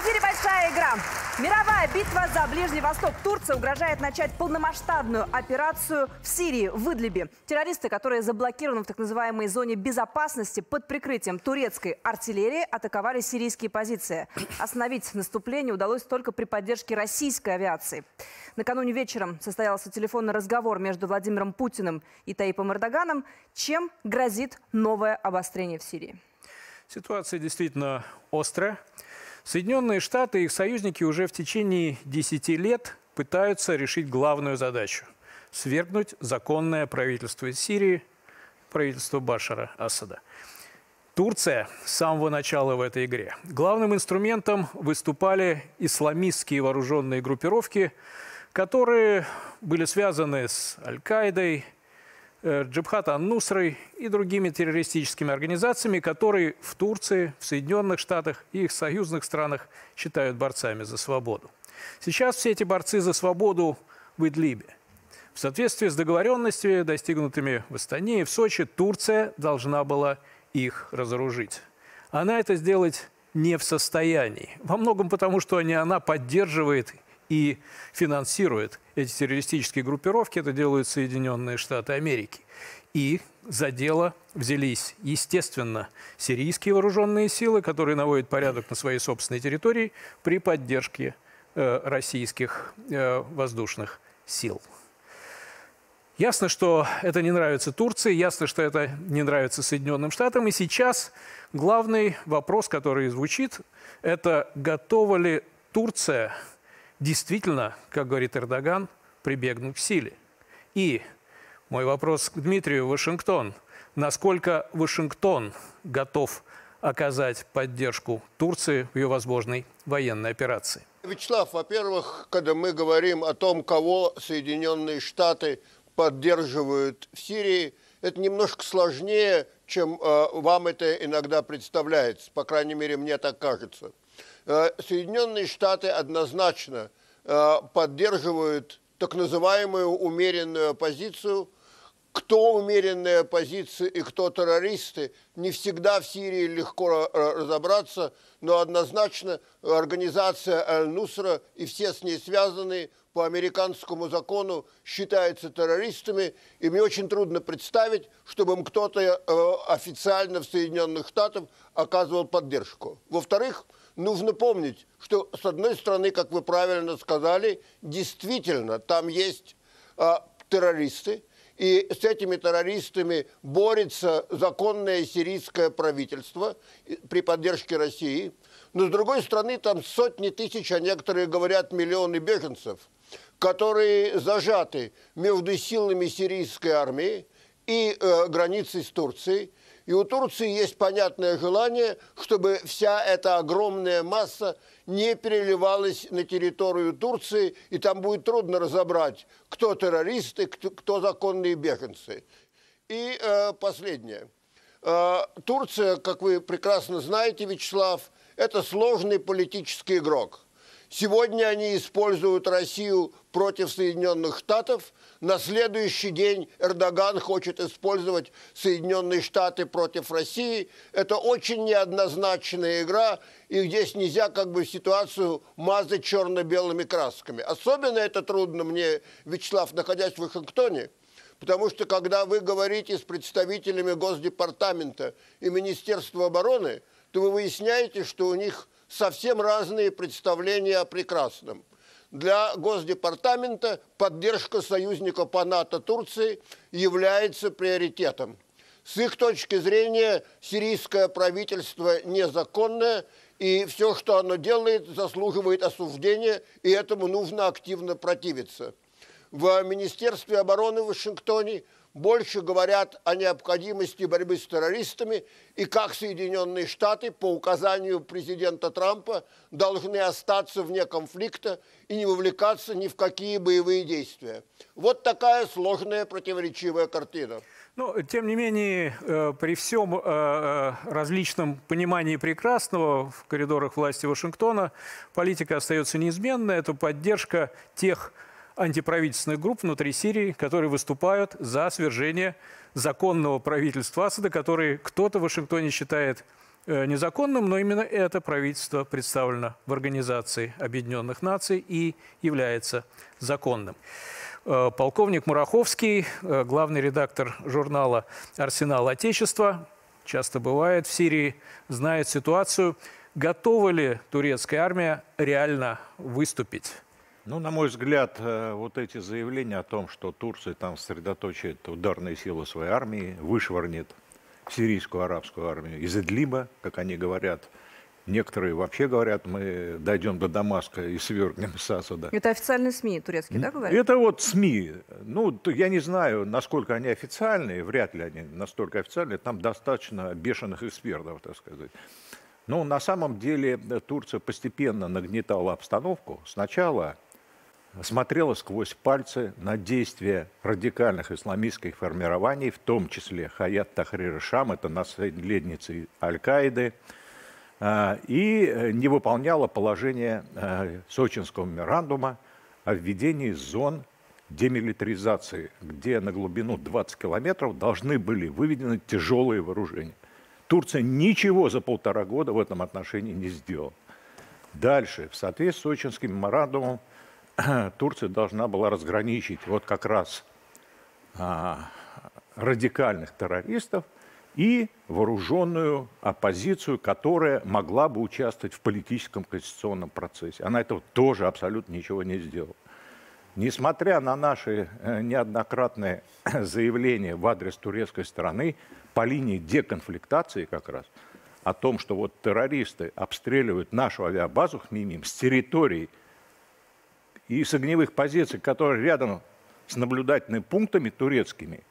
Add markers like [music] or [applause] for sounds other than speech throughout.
эфире «Большая игра». Мировая битва за Ближний Восток. Турция угрожает начать полномасштабную операцию в Сирии, в Идлибе. Террористы, которые заблокированы в так называемой зоне безопасности под прикрытием турецкой артиллерии, атаковали сирийские позиции. Остановить наступление удалось только при поддержке российской авиации. Накануне вечером состоялся телефонный разговор между Владимиром Путиным и Таипом Эрдоганом. Чем грозит новое обострение в Сирии? Ситуация действительно острая. Соединенные Штаты и их союзники уже в течение 10 лет пытаются решить главную задачу – свергнуть законное правительство Сирии, правительство Башара Асада. Турция с самого начала в этой игре. Главным инструментом выступали исламистские вооруженные группировки, которые были связаны с Аль-Каидой, Э, Джабхат Ан-Нусрой и другими террористическими организациями, которые в Турции, в Соединенных Штатах и их союзных странах считают борцами за свободу. Сейчас все эти борцы за свободу в Идлибе. В соответствии с договоренностями, достигнутыми в Астане и в Сочи, Турция должна была их разоружить. Она это сделать не в состоянии. Во многом потому, что не она поддерживает и финансирует эти террористические группировки. Это делают Соединенные Штаты Америки. И за дело взялись, естественно, сирийские вооруженные силы, которые наводят порядок на своей собственной территории при поддержке э, российских э, воздушных сил. Ясно, что это не нравится Турции, ясно, что это не нравится Соединенным Штатам. И сейчас главный вопрос, который звучит, это готова ли Турция действительно, как говорит Эрдоган, прибегнуть к силе. И мой вопрос к Дмитрию Вашингтон. Насколько Вашингтон готов оказать поддержку Турции в ее возможной военной операции? Вячеслав, во-первых, когда мы говорим о том, кого Соединенные Штаты поддерживают в Сирии, это немножко сложнее, чем э, вам это иногда представляется. По крайней мере, мне так кажется. Э, Соединенные Штаты однозначно э, поддерживают так называемую умеренную оппозицию. Кто умеренная оппозиция и кто террористы, не всегда в Сирии легко разобраться, но однозначно организация Аль-Нусра и все с ней связанные по американскому закону считаются террористами, и мне очень трудно представить, чтобы им кто-то э, официально в Соединенных Штатах оказывал поддержку. Во-вторых, нужно помнить, что с одной стороны, как вы правильно сказали, действительно там есть э, террористы, и с этими террористами борется законное сирийское правительство при поддержке России. Но с другой стороны, там сотни тысяч, а некоторые говорят миллионы беженцев, которые зажаты между силами сирийской армии и э, границей с Турцией. И у Турции есть понятное желание, чтобы вся эта огромная масса не переливалась на территорию Турции, и там будет трудно разобрать, кто террористы, кто, законные беженцы. И э, последнее. Э, Турция, как вы прекрасно знаете, Вячеслав, это сложный политический игрок – Сегодня они используют Россию против Соединенных Штатов. На следующий день Эрдоган хочет использовать Соединенные Штаты против России. Это очень неоднозначная игра, и здесь нельзя как бы ситуацию мазать черно-белыми красками. Особенно это трудно мне, Вячеслав, находясь в Вашингтоне, Потому что когда вы говорите с представителями Госдепартамента и Министерства обороны, то вы выясняете, что у них совсем разные представления о прекрасном. Для Госдепартамента поддержка союзника по НАТО Турции является приоритетом. С их точки зрения сирийское правительство незаконное, и все, что оно делает, заслуживает осуждения, и этому нужно активно противиться. В Министерстве обороны в Вашингтоне больше говорят о необходимости борьбы с террористами и как Соединенные Штаты по указанию президента Трампа должны остаться вне конфликта и не вовлекаться ни в какие боевые действия. Вот такая сложная противоречивая картина. Но, ну, тем не менее, э, при всем э, э, различном понимании прекрасного в коридорах власти Вашингтона политика остается неизменной. Это поддержка тех антиправительственных групп внутри Сирии, которые выступают за свержение законного правительства Асада, который кто-то в Вашингтоне считает э, незаконным, но именно это правительство представлено в Организации Объединенных Наций и является законным. Э, полковник Мураховский, э, главный редактор журнала «Арсенал Отечества», часто бывает в Сирии, знает ситуацию. Готова ли турецкая армия реально выступить? Ну, на мой взгляд, э, вот эти заявления о том, что Турция там сосредоточит ударные силы своей армии, вышвырнет сирийскую арабскую армию из Идлиба, как они говорят, Некоторые вообще говорят, мы дойдем до Дамаска и свергнем Сасада. Это официальные СМИ турецкие, да, говорят? Это вот СМИ. Ну, я не знаю, насколько они официальные, вряд ли они настолько официальные. Там достаточно бешеных экспертов, так сказать. Но на самом деле Турция постепенно нагнетала обстановку. Сначала смотрела сквозь пальцы на действия радикальных исламистских формирований, в том числе Хаят Тахрир Шам, это наследницы Аль-Каиды, а, и э, не выполняла положение э, Сочинского меморандума о введении зон демилитаризации, где на глубину 20 километров должны были выведены тяжелые вооружения. Турция ничего за полтора года в этом отношении не сделала. Дальше, в соответствии с Сочинским меморандумом, [clears throat] Турция должна была разграничить вот как раз а, радикальных террористов – и вооруженную оппозицию, которая могла бы участвовать в политическом конституционном процессе. Она этого тоже абсолютно ничего не сделала. Несмотря на наши э, неоднократные [clears throat] заявления в адрес турецкой стороны по линии деконфликтации как раз, о том, что вот террористы обстреливают нашу авиабазу Хмимим с территории и с огневых позиций, которые рядом с наблюдательными пунктами турецкими,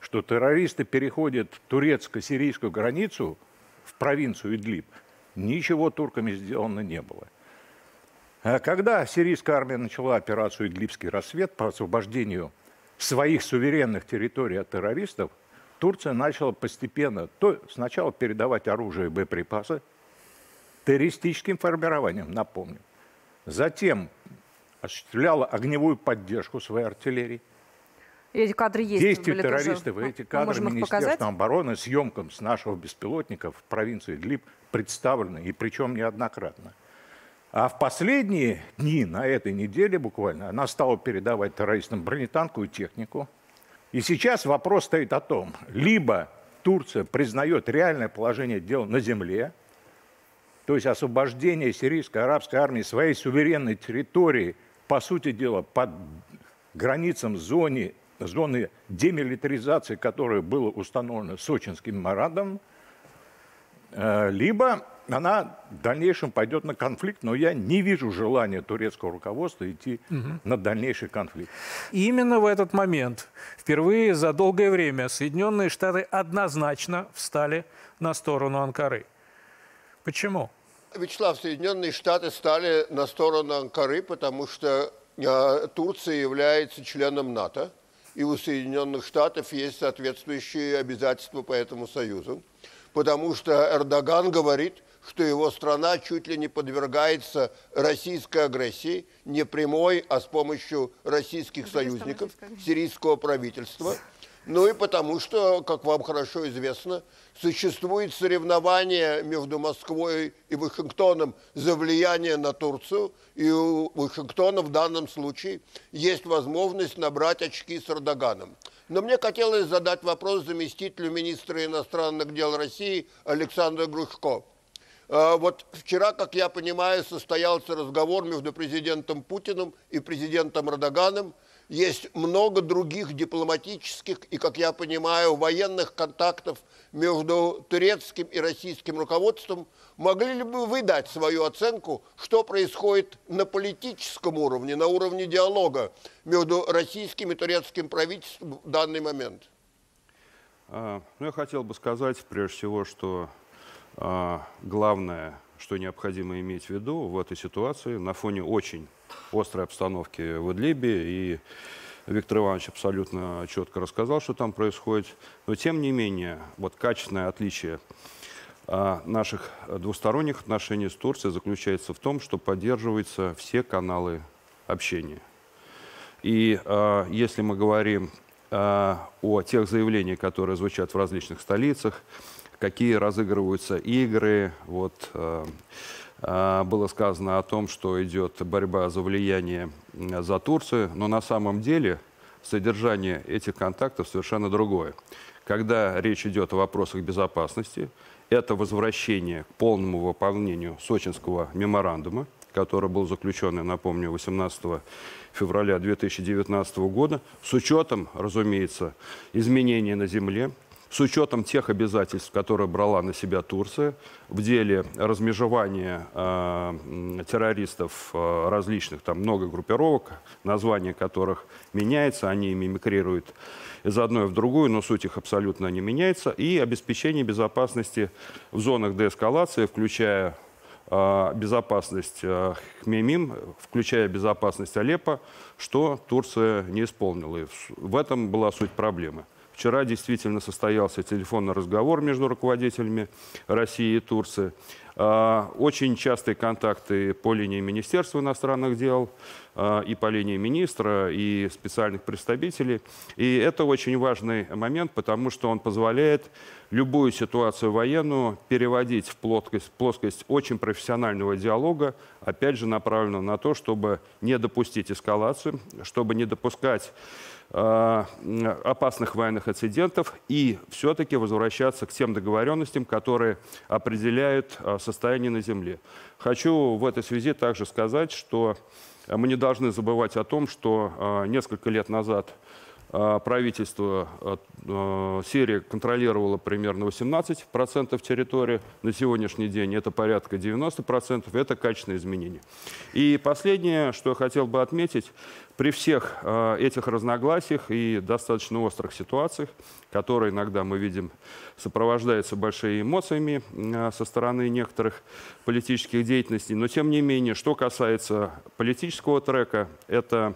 что террористы переходят турецко-сирийскую границу в провинцию Идлиб, ничего турками сделано не было. А когда сирийская армия начала операцию «Идлибский рассвет» по освобождению своих суверенных территорий от террористов, Турция начала постепенно то сначала передавать оружие и боеприпасы террористическим формированиям, напомню. Затем осуществляла огневую поддержку своей артиллерии – эти кадры есть. Действия террористов, тоже. эти кадры Министерства обороны съемкам с нашего беспилотника в провинции Идлиб представлены, и причем неоднократно. А в последние дни, на этой неделе буквально, она стала передавать террористам бронетанковую технику. И сейчас вопрос стоит о том, либо Турция признает реальное положение дел на земле, то есть освобождение сирийской арабской армии своей суверенной территории, по сути дела, под границам зоны зоны демилитаризации, которое было установлено Сочинским меморандумом, э, либо она в дальнейшем пойдет на конфликт, но я не вижу желания турецкого руководства идти угу. на дальнейший конфликт. И именно в этот момент, впервые за долгое время, Соединенные Штаты однозначно встали на сторону Анкары. Почему? Вячеслав, Соединенные Штаты стали на сторону Анкары, потому что э, Турция является членом НАТО и у Соединенных Штатов есть соответствующие обязательства по этому союзу. Потому что Эрдоган говорит, что его страна чуть ли не подвергается российской агрессии, не прямой, а с помощью российских союзников, сирийского правительства. Ну и потому что, как вам хорошо известно, существует соревнование между Москвой и Вашингтоном за влияние на Турцию, и у Вашингтона в данном случае есть возможность набрать очки с Эрдоганом. Но мне хотелось задать вопрос заместителю министра иностранных дел России Александру Грушко. А, вот вчера, как я понимаю, состоялся разговор между президентом Путиным и президентом Эрдоганом – есть много других дипломатических и, как я понимаю, военных контактов между турецким и российским руководством. Могли ли бы вы дать свою оценку, что происходит на политическом уровне, на уровне диалога между российским и турецким правительством в данный момент? А, ну, я хотел бы сказать, прежде всего, что а, главное, что необходимо иметь в виду в этой ситуации на фоне очень острой обстановки в Идлибе, и Виктор Иванович абсолютно четко рассказал, что там происходит. Но тем не менее, вот качественное отличие а, наших двусторонних отношений с Турцией заключается в том, что поддерживаются все каналы общения. И э, если мы говорим э, о тех заявлениях, которые звучат в различных столицах, какие разыгрываются игры. Вот, э, было сказано о том, что идет борьба за влияние за Турцию, но на самом деле содержание этих контактов совершенно другое. Когда речь идет о вопросах безопасности, это возвращение к полному выполнению Сочинского меморандума, который был заключен, я напомню, 18 февраля 2019 года, с учетом, разумеется, изменений на земле, с учетом тех обязательств, которые брала на себя Турция в деле размежевания э, террористов э, различных, там много группировок, названия которых меняется, они мимикрируют из одной в другую, но суть их абсолютно не меняется, и обеспечение безопасности в зонах деэскалации, включая э, безопасность э, Хмемим, включая безопасность Алеппо, что Турция не исполнила. И в этом была суть проблемы. Вчера действительно состоялся телефонный разговор между руководителями России и Турции. А, очень частые контакты по линии Министерства иностранных дел а, и по линии министра и специальных представителей. И это очень важный момент, потому что он позволяет любую ситуацию военную переводить в плоскость, плоскость очень профессионального диалога, опять же направленного на то, чтобы не допустить эскалацию, чтобы не допускать опасных военных инцидентов и все-таки возвращаться к тем договоренностям, которые определяют э, состояние на земле. Хочу в этой связи также сказать, что мы не должны забывать о том, что э, несколько лет назад правительство Сирии контролировало примерно 18% территории. На сегодняшний день это порядка 90%. Это качественные изменения. И последнее, что я хотел бы отметить, при всех этих разногласиях и достаточно острых ситуациях, которые иногда мы видим сопровождаются большими эмоциями со стороны некоторых политических деятельностей, но тем не менее, что касается политического трека, это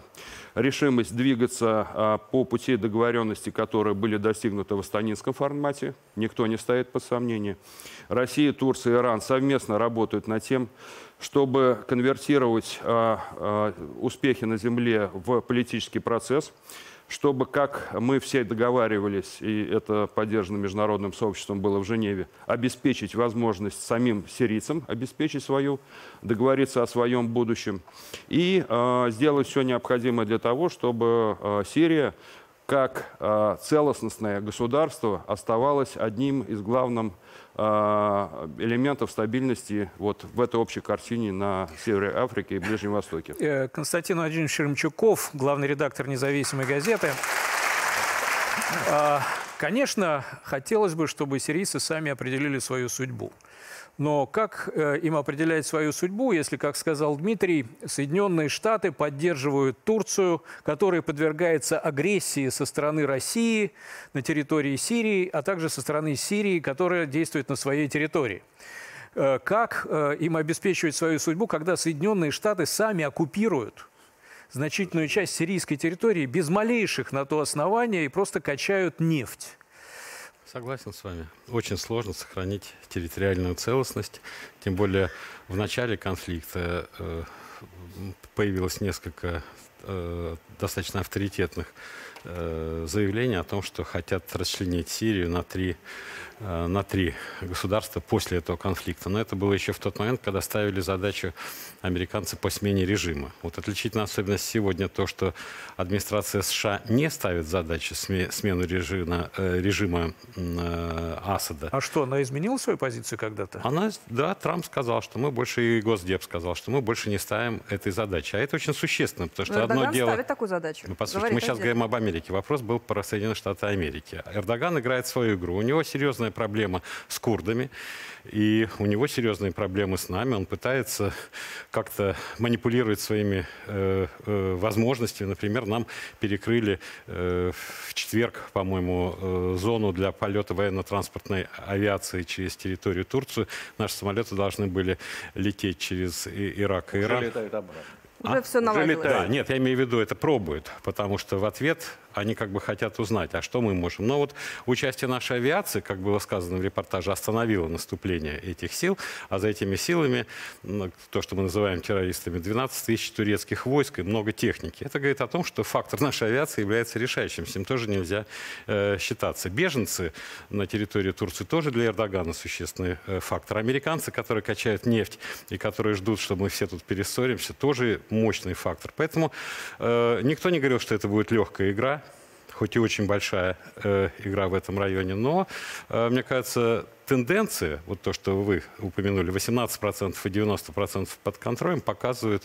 решимость двигаться по пути договоренности, которые были достигнуты в Астанинском формате, никто не ставит под сомнение. Россия, Турция и Иран совместно работают над тем, чтобы конвертировать а, а, успехи на земле в политический процесс, чтобы, как мы все договаривались, и это поддержано международным сообществом было в Женеве, обеспечить возможность самим сирийцам обеспечить свою, договориться о своем будущем и э, сделать все необходимое для того, чтобы э, Сирия как э, целостностное государство оставалась одним из главных а, элементов стабильности вот в этой общей картине на севере Африки и Ближнем Востоке. Э, Константин Владимирович Шеремчуков, главный редактор независимой газеты. А, конечно, хотелось бы, чтобы сирийцы сами определили свою судьбу. Но как э, им определять свою судьбу, если, как сказал Дмитрий, Соединенные Штаты поддерживают Турцию, которая подвергается агрессии со стороны России на территории Сирии, а также со стороны Сирии, которая действует на своей территории? Э, как э, им обеспечивать свою судьбу, когда Соединенные Штаты сами оккупируют значительную часть сирийской территории без малейших на то основания и просто качают нефть? Согласен с вами. Очень сложно сохранить территориальную целостность. Тем более в начале конфликта э, появилось несколько э, достаточно авторитетных э, заявлений о том, что хотят расчленить Сирию на три Э, на три государства после этого конфликта. Но это было еще в тот момент, когда ставили задачу американцы по смене режима. Вот отличительная особенность сегодня то, что администрация США не ставит задачу смену режима, э, режима Асада. А что, она изменила свою позицию когда-то? Она, да, Трамп сказал, что мы больше, и Госдеп сказал, что мы больше не ставим этой задачи. А это очень существенно, потому что Эрдоган одно дело... ставит такую задачу. Ну, послушайте, мы сейчас говорим об Америке. Вопрос был про Соединенные Штаты Америки. Эрдоган играет свою игру. У него серьезная проблема с курдами, и у него серьезные проблемы с нами. Он пытается как-то манипулировать своими э, э, возможностями. Например, нам перекрыли э, в четверг, по-моему, э, зону для полета военно-транспортной авиации через территорию Турции. Наши самолеты должны были лететь через Ирак и Иран. Уже а? все наладилось. Да, нет, я имею в виду, это пробует, потому что в ответ они как бы хотят узнать, а что мы можем. Но вот участие нашей авиации, как было сказано в репортаже, остановило наступление этих сил, а за этими силами, то, что мы называем террористами, 12 тысяч турецких войск и много техники. Это говорит о том, что фактор нашей авиации является решающим. С ним тоже нельзя э, считаться. Беженцы на территории Турции тоже для Эрдогана существенный э, фактор. Американцы, которые качают нефть и которые ждут, что мы все тут перессоримся, тоже мощный фактор. Поэтому э, никто не говорил, что это будет легкая игра хоть и очень большая э, игра в этом районе, но, э, мне кажется, тенденция, вот то, что вы упомянули, 18% и 90% под контролем, показывают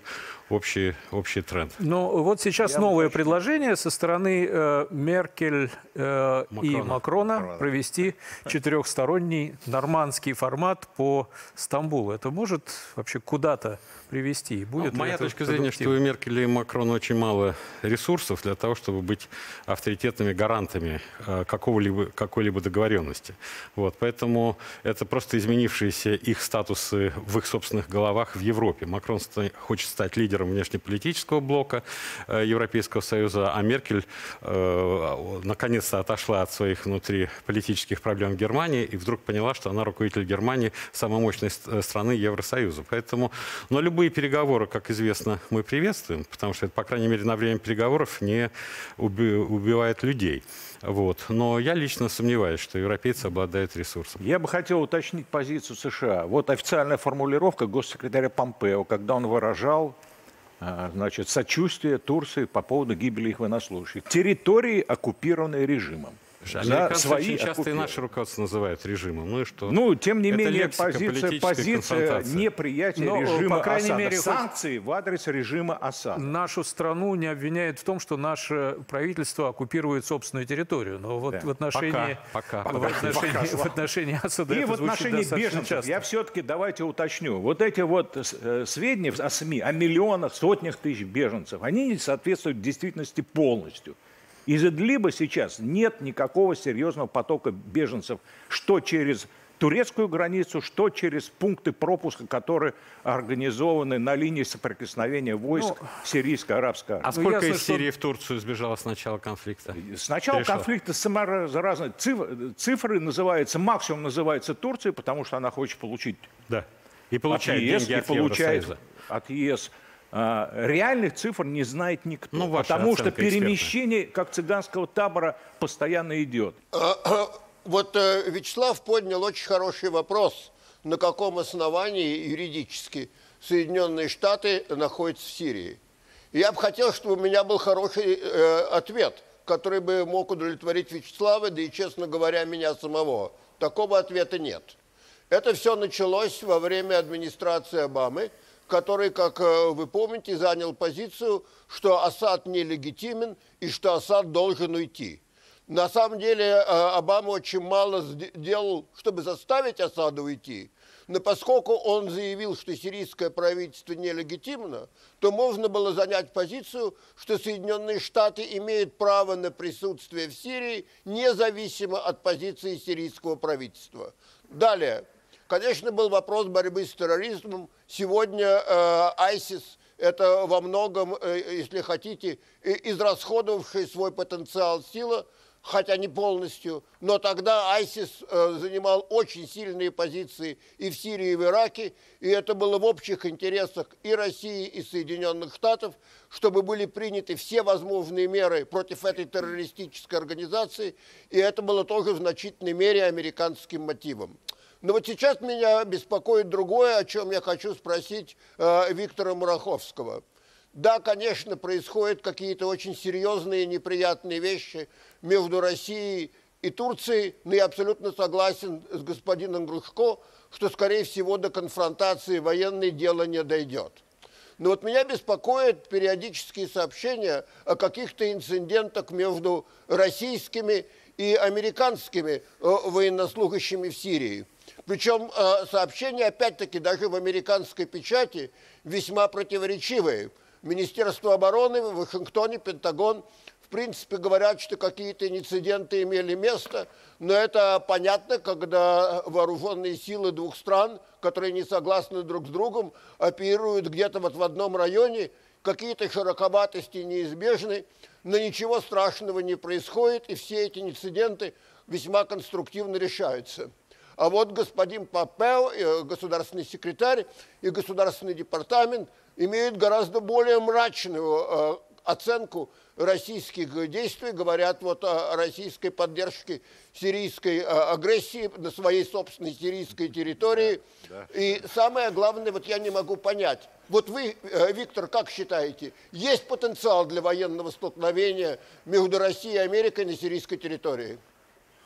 общий, общий тренд. Ну, вот сейчас Я новое предложение со стороны э, Меркель э, Макрона. и Макрона, Макрона провести [laughs] четырехсторонний нормандский формат по Стамбулу. Это может вообще куда-то привести? Будет ну, моя точка зрения, что у Меркель и Макрона очень мало ресурсов для того, чтобы быть авторитетными гарантами э, какого-либо, какой-либо договоренности. Вот, поэтому это просто изменившиеся их статусы в их собственных головах в Европе. Макрон хочет стать лидером внешнеполитического блока э, Европейского Союза, а Меркель э, наконец-то отошла от своих внутриполитических проблем в Германии и вдруг поняла, что она руководитель Германии, самой мощной страны Евросоюза. Поэтому, но любые переговоры, как известно, мы приветствуем, потому что это, по крайней мере, на время переговоров не убивает людей. Вот. Но я лично сомневаюсь, что европейцы обладают ресурсом. Я бы хотел уточнить позицию США. Вот официальная формулировка госсекретаря Помпео, когда он выражал а, значит, сочувствие Турции по поводу гибели их военнослужащих. Территории, оккупированные режимом. Американцы свои очень часто оккупированные. и наше руководство называют режимом. Ну и что? Ну, тем не Это менее, позиция, позиция неприятия Но, режима по крайней Асада. Мере, санкции в адрес режима Асада. Нашу страну не обвиняют в том, что наше правительство оккупирует собственную территорию. Но вот да. в отношении, пока, пока. В, отношении, пока. в отношении Асада И в отношении беженцев часто. я все-таки давайте уточню. Вот эти вот э, сведения о СМИ, о миллионах, сотнях тысяч беженцев, они не соответствуют действительности полностью. Из Идлиба сейчас нет никакого серьезного потока беженцев, что через турецкую границу, что через пункты пропуска, которые организованы на линии соприкосновения войск ну, сирийско-арабской армии. А сколько ну, из Сирии что... в Турцию сбежало с начала конфликта? С начала Перешло. конфликта разные цифры, цифры называются, максимум называется Турция, потому что она хочет получить да. и получает от ЕС, деньги и от получает Евросоюза. от ЕС реальных цифр не знает никто. Ну, потому что перемещение, эксперта. как цыганского табора, постоянно идет. А, а, вот э, Вячеслав поднял очень хороший вопрос. На каком основании юридически Соединенные Штаты находятся в Сирии? Я бы хотел, чтобы у меня был хороший э, ответ, который бы мог удовлетворить Вячеслава, да и, честно говоря, меня самого. Такого ответа нет. Это все началось во время администрации Обамы – который, как э, вы помните, занял позицию, что Асад нелегитимен и что Асад должен уйти. На самом деле э, Обама очень мало сделал, чтобы заставить Асада уйти. Но поскольку он заявил, что сирийское правительство нелегитимно, то можно было занять позицию, что Соединенные Штаты имеют право на присутствие в Сирии независимо от позиции сирийского правительства. Далее. Конечно, был вопрос борьбы с терроризмом. Сегодня э, ISIS – это во многом, э, если хотите, израсходовавшая свой потенциал сила, хотя не полностью. Но тогда ISIS э, занимал очень сильные позиции и в Сирии, и в Ираке. И это было в общих интересах и России, и Соединенных Штатов, чтобы были приняты все возможные меры против этой террористической организации. И это было тоже в значительной мере американским мотивом. Но вот сейчас меня беспокоит другое, о чем я хочу спросить э, Виктора Мураховского. Да, конечно, происходят какие-то очень серьезные неприятные вещи между Россией и Турцией, но я абсолютно согласен с господином Грушко, что, скорее всего, до конфронтации военной дело не дойдет. Но вот меня беспокоят периодические сообщения о каких-то инцидентах между российскими и американскими э, военнослужащими в Сирии. Причем э, сообщения, опять-таки, даже в американской печати весьма противоречивые. Министерство обороны в Вашингтоне, Пентагон, в принципе, говорят, что какие-то инциденты имели место, но это понятно, когда вооруженные силы двух стран, которые не согласны друг с другом, оперируют где-то вот в одном районе, какие-то широковатости неизбежны, но ничего страшного не происходит, и все эти инциденты весьма конструктивно решаются. А вот господин Папел, э, государственный секретарь и государственный департамент имеют гораздо более мрачную э, оценку российских действий, говорят вот о российской поддержке сирийской а, агрессии на своей собственной сирийской территории. Да, да. И самое главное, вот я не могу понять, вот вы, э, Виктор, как считаете, есть потенциал для военного столкновения между Россией и Америкой на сирийской территории?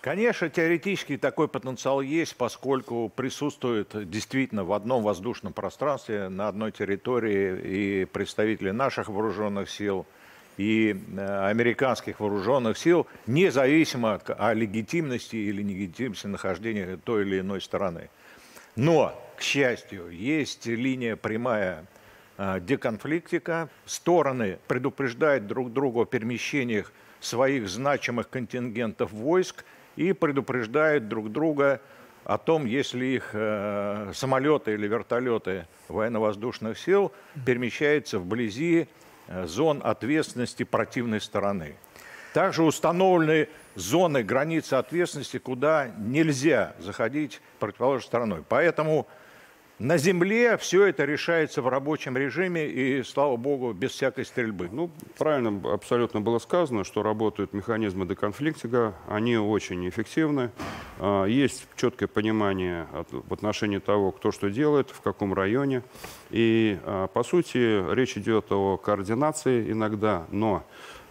Конечно, теоретически такой потенциал есть, поскольку присутствует действительно в одном воздушном пространстве, на одной территории и представители наших вооруженных сил, и э, американских вооруженных сил, независимо о легитимности или нелегитимности нахождения той или иной стороны. Но, к счастью, есть линия прямая э, деконфликтика. Стороны предупреждают друг друга о перемещениях своих значимых контингентов войск – и предупреждают друг друга о том, если их э, самолеты или вертолеты военно-воздушных сил перемещаются вблизи э, зон ответственности противной стороны. Также установлены зоны границы ответственности, куда нельзя заходить противоположной стороной. Поэтому на земле все это решается в рабочем режиме и, слава богу, без всякой стрельбы. Ну, правильно абсолютно было сказано, что работают механизмы деконфликтинга, они очень эффективны. А, есть четкое понимание в отношении того, кто что делает, в каком районе. И, а, по сути, речь идет о координации иногда, но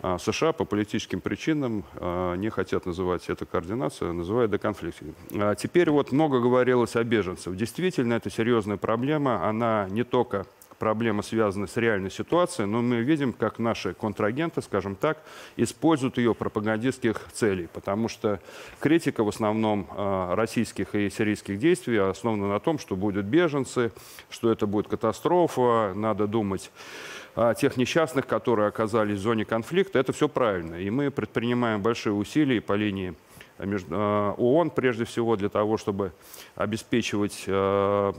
США по политическим причинам а, не хотят называть это координацию, называют деконфликтом. А теперь вот много говорилось о беженцах. Действительно, это серьезная проблема. Она не только проблема связана с реальной ситуацией, но мы видим, как наши контрагенты, скажем так, используют ее пропагандистских целей, потому что критика в основном российских и сирийских действий основана на том, что будут беженцы, что это будет катастрофа, надо думать а, тех несчастных, которые оказались в зоне конфликта, это все правильно. И мы предпринимаем большие усилия по линии а, а, ООН, прежде всего, для того, чтобы обеспечивать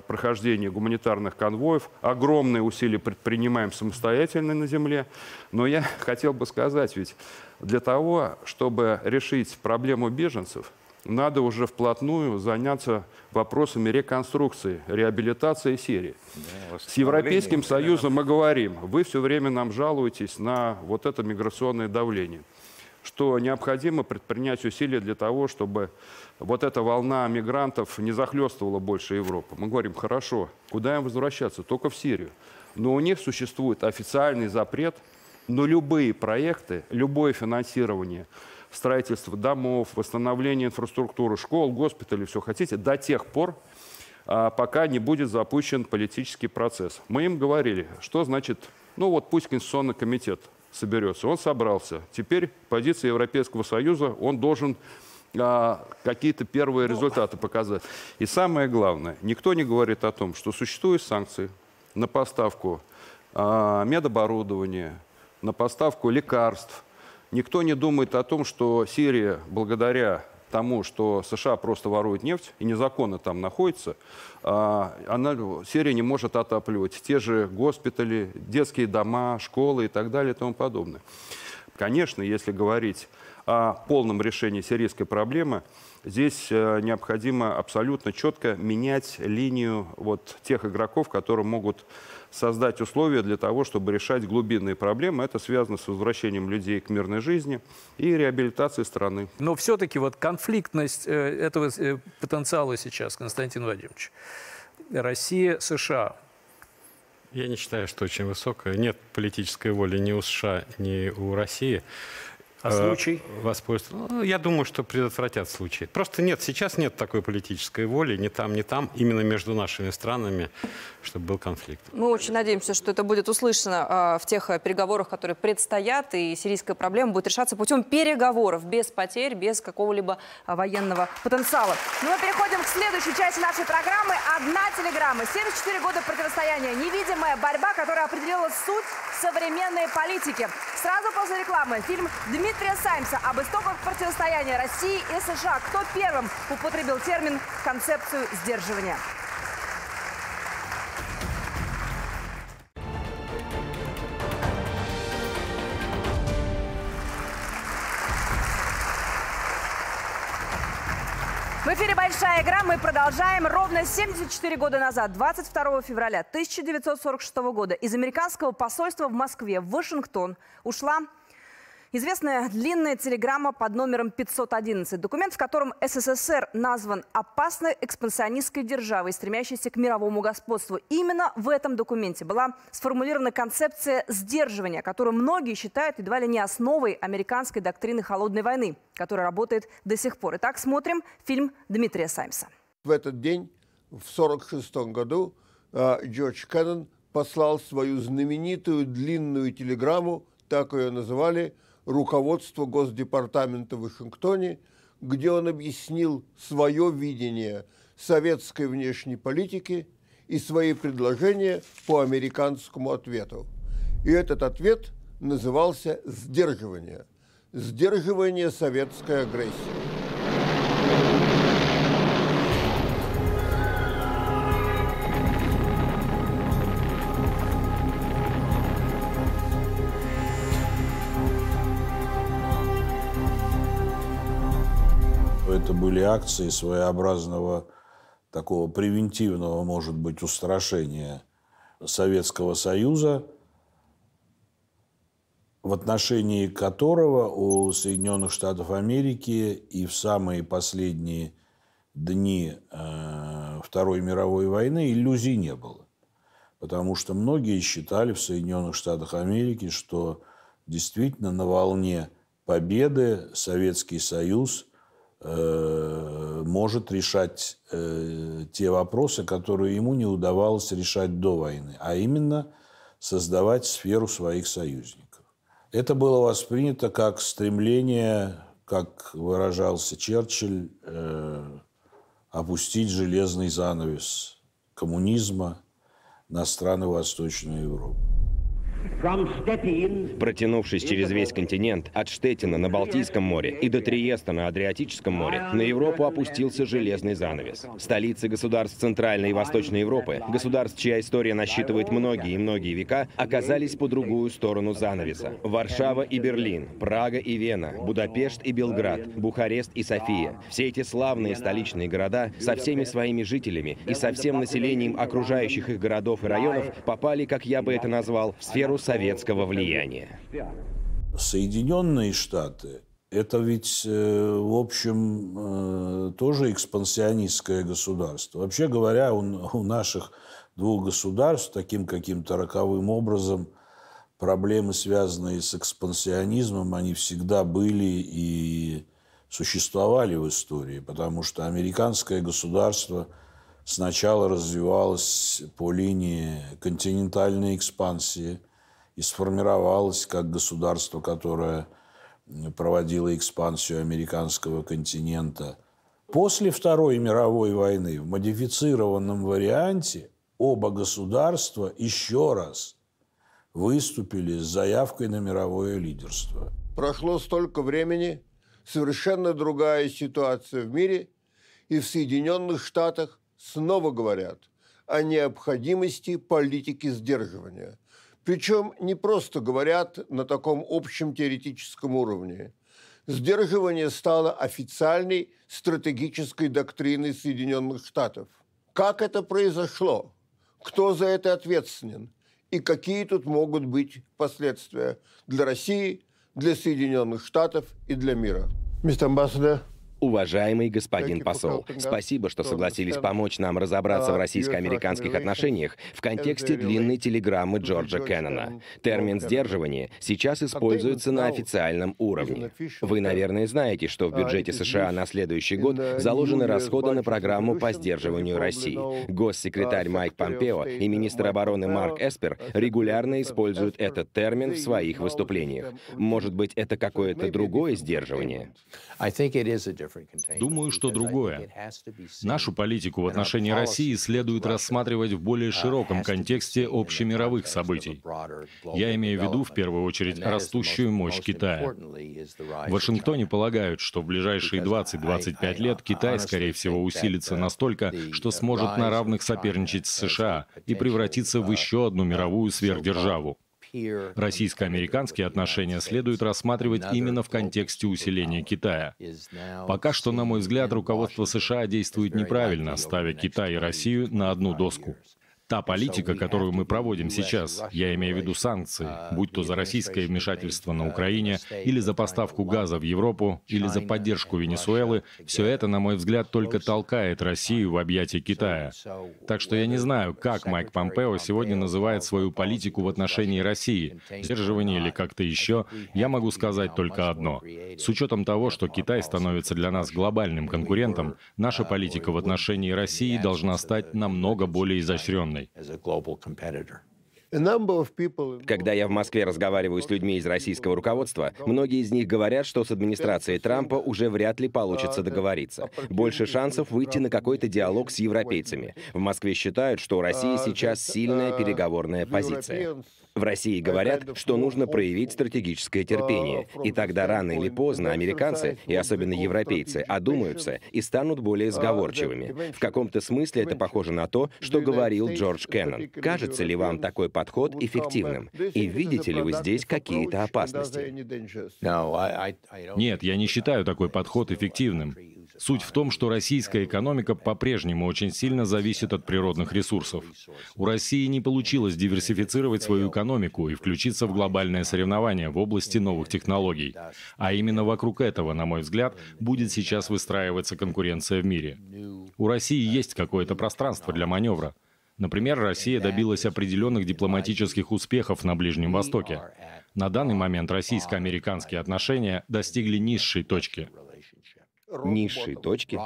прохождение гуманитарных конвоев. Огромные усилия предпринимаем самостоятельно на земле. Но я [laughs] хотел бы сказать, ведь для того, чтобы решить проблему беженцев, надо уже вплотную заняться вопросами реконструкции, реабилитации Сирии. Да, С Европейским Союзом мы говорим, вы все время нам жалуетесь на вот это миграционное давление, что необходимо предпринять усилия для того, чтобы вот эта волна мигрантов не захлестывала больше Европу. Мы говорим, хорошо, куда им возвращаться? Только в Сирию. Но у них существует официальный запрет на любые проекты, любое финансирование – строительство домов, восстановление инфраструктуры, школ, госпиталей, все хотите, до тех пор, а, пока не будет запущен политический процесс. Мы им говорили, что значит, ну вот пусть Конституционный комитет соберется. Он собрался. Теперь позиция Европейского Союза, он должен а, какие-то первые результаты показать. И самое главное, никто не говорит о том, что существуют санкции на поставку а, медоборудования, на поставку лекарств, Никто не думает о том, что Сирия, благодаря тому, что США просто воруют нефть и незаконно там находится, а, она, Сирия не может отапливать те же госпитали, детские дома, школы и так далее и тому подобное. Конечно, если говорить о полном решении сирийской проблемы, здесь э, необходимо абсолютно четко менять линию вот тех игроков, которые могут создать условия для того, чтобы решать глубинные проблемы. Это связано с возвращением людей к мирной жизни и реабилитацией страны. Но все-таки вот конфликтность э, этого э, потенциала сейчас, Константин Владимирович, Россия, США, я не считаю, что очень высокая. Нет политической воли ни у США, ни у России. А э, случай? Воспользоваться. Ну, я думаю, что предотвратят случай. Просто нет, сейчас нет такой политической воли, ни там, ни там, именно между нашими странами, чтобы был конфликт. Мы очень надеемся, что это будет услышано э, в тех переговорах, которые предстоят, и сирийская проблема будет решаться путем переговоров, без потерь, без какого-либо а, военного потенциала. Ну, мы переходим к следующей части нашей программы. Одна телеграмма. 74 года противостояния. Невидимая борьба, которая определила суть современной политики. Сразу после рекламы фильм «Дмитрий І трясаемся об истоках противостояния России и США. Кто первым употребил термин «концепцию сдерживания»? В эфире «Большая игра». Мы продолжаем. Ровно 74 года назад, 22 февраля 1946 года, из американского посольства в Москве в Вашингтон ушла Известная длинная телеграмма под номером 511. Документ, в котором СССР назван опасной экспансионистской державой, стремящейся к мировому господству. Именно в этом документе была сформулирована концепция сдерживания, которую многие считают едва ли не основой американской доктрины холодной войны, которая работает до сих пор. Итак, смотрим фильм Дмитрия Саймса. В этот день, в 1946 году, а, Джордж Кеннон послал свою знаменитую длинную телеграмму, так ее называли – руководство Госдепартамента в Вашингтоне, где он объяснил свое видение советской внешней политики и свои предложения по американскому ответу. И этот ответ назывался «сдерживание». Сдерживание советской агрессии. Были акции своеобразного такого превентивного, может быть, устрашения Советского Союза, в отношении которого у Соединенных Штатов Америки и в самые последние дни э, Второй мировой войны иллюзий не было. Потому что многие считали в Соединенных Штатах Америки, что действительно на волне победы Советский Союз – может решать э, те вопросы, которые ему не удавалось решать до войны, а именно создавать сферу своих союзников. Это было воспринято как стремление, как выражался Черчилль, э, опустить железный занавес коммунизма на страны Восточной Европы. Протянувшись через весь континент, от Штеттина на Балтийском море и до Триеста на Адриатическом море, на Европу опустился железный занавес. Столицы государств Центральной и Восточной Европы, государств, чья история насчитывает многие и многие века, оказались по другую сторону занавеса. Варшава и Берлин, Прага и Вена, Будапешт и Белград, Бухарест и София. Все эти славные столичные города со всеми своими жителями и со всем населением окружающих их городов и районов попали, как я бы это назвал, в сферу советского влияния. Соединенные Штаты – это ведь, э, в общем, э, тоже экспансионистское государство. Вообще говоря, у наших двух государств таким каким-то роковым образом проблемы, связанные с экспансионизмом, они всегда были и существовали в истории, потому что американское государство сначала развивалось по линии континентальной экспансии – и сформировалось как государство, которое проводило экспансию американского континента. После Второй мировой войны в модифицированном варианте оба государства еще раз выступили с заявкой на мировое лидерство. Прошло столько времени, совершенно другая ситуация в мире, и в Соединенных Штатах снова говорят о необходимости политики сдерживания – причем не просто говорят на таком общем теоретическом уровне. Сдерживание стало официальной стратегической доктриной Соединенных Штатов. Как это произошло? Кто за это ответственен? И какие тут могут быть последствия для России, для Соединенных Штатов и для мира? Мистер Амбассадор, Уважаемый господин посол, спасибо, что согласились помочь нам разобраться в российско-американских отношениях в контексте длинной телеграммы Джорджа Кеннона. Термин «сдерживание» сейчас используется на официальном уровне. Вы, наверное, знаете, что в бюджете США на следующий год заложены расходы на программу по сдерживанию России. Госсекретарь Майк Помпео и министр обороны Марк Эспер регулярно используют этот термин в своих выступлениях. Может быть, это какое-то другое сдерживание? Думаю, что другое. Нашу политику в отношении России следует рассматривать в более uh, широком контексте общемировых событий. Я имею в виду, в первую очередь, растущую мощь Китая. В Вашингтоне полагают, что в ближайшие 20-25 лет Китай, скорее всего, усилится настолько, что сможет на равных соперничать с США и превратиться в еще одну мировую сверхдержаву. Российско-американские отношения следует рассматривать именно в контексте усиления Китая. Пока что, на мой взгляд, руководство США действует неправильно, ставя Китай и Россию на одну доску. Та политика, которую мы проводим сейчас, я имею в виду санкции, будь то за российское вмешательство на Украине, или за поставку газа в Европу, или за поддержку Венесуэлы, все это, на мой взгляд, только толкает Россию в объятия Китая. Так что я не знаю, как Майк Помпео сегодня называет свою политику в отношении России, сдерживание или как-то еще, я могу сказать только одно. С учетом того, что Китай становится для нас глобальным конкурентом, наша политика в отношении России должна стать намного более изощренной страной. Когда я в Москве разговариваю с людьми из российского руководства, многие из них говорят, что с администрацией Трампа уже вряд ли получится договориться. Больше шансов выйти на какой-то диалог с европейцами. В Москве считают, что у России сейчас сильная переговорная позиция. В России говорят, что нужно проявить стратегическое терпение, и тогда рано или поздно американцы, и особенно европейцы, одумаются и станут более сговорчивыми. В каком-то смысле это похоже на то, что говорил Джордж Кеннон. Кажется ли вам такой подход эффективным? И видите ли вы здесь какие-то опасности? Нет, я не считаю такой подход эффективным. Суть в том, что российская экономика по-прежнему очень сильно зависит от природных ресурсов. У России не получилось диверсифицировать свою экономику и включиться в глобальное соревнование в области новых технологий. А именно вокруг этого, на мой взгляд, будет сейчас выстраиваться конкуренция в мире. У России есть какое-то пространство для маневра. Например, Россия добилась определенных дипломатических успехов на Ближнем Востоке. На данный момент российско-американские отношения достигли низшей точки низшей точки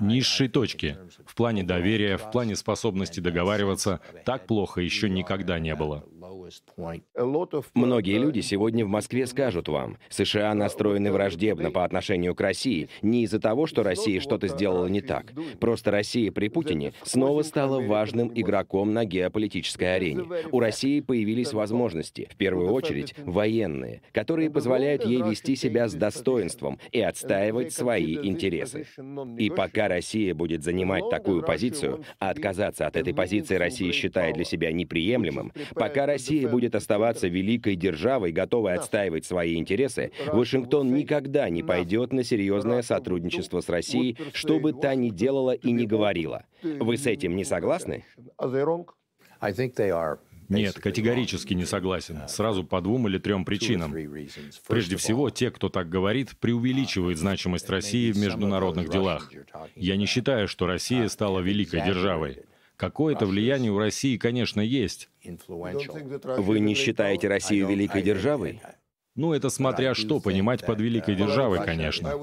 Низшей точки. В плане доверия, в плане способности договариваться так плохо еще никогда не было. Многие люди сегодня в Москве скажут вам, США настроены враждебно по отношению к России не из-за того, что Россия что-то сделала не так. Просто Россия при Путине снова стала важным игроком на геополитической арене. У России появились возможности, в первую очередь военные, которые позволяют ей вести себя с достоинством и отстаивать свои интересы. И пока Россия будет занимать такую позицию, а отказаться от этой позиции Россия считает для себя неприемлемым, пока Россия будет оставаться великой державой, готовой отстаивать свои интересы, Вашингтон никогда не пойдет на серьезное сотрудничество с Россией, что бы та ни делала и не говорила. Вы с этим не согласны? Нет, категорически не согласен. Сразу по двум или трем причинам. Прежде всего, те, кто так говорит, преувеличивают значимость России в международных делах. Я не считаю, что Россия стала великой державой. Какое-то влияние у России, конечно, есть. Вы не считаете Россию великой державой? Ну, это смотря что понимать под великой державой, конечно.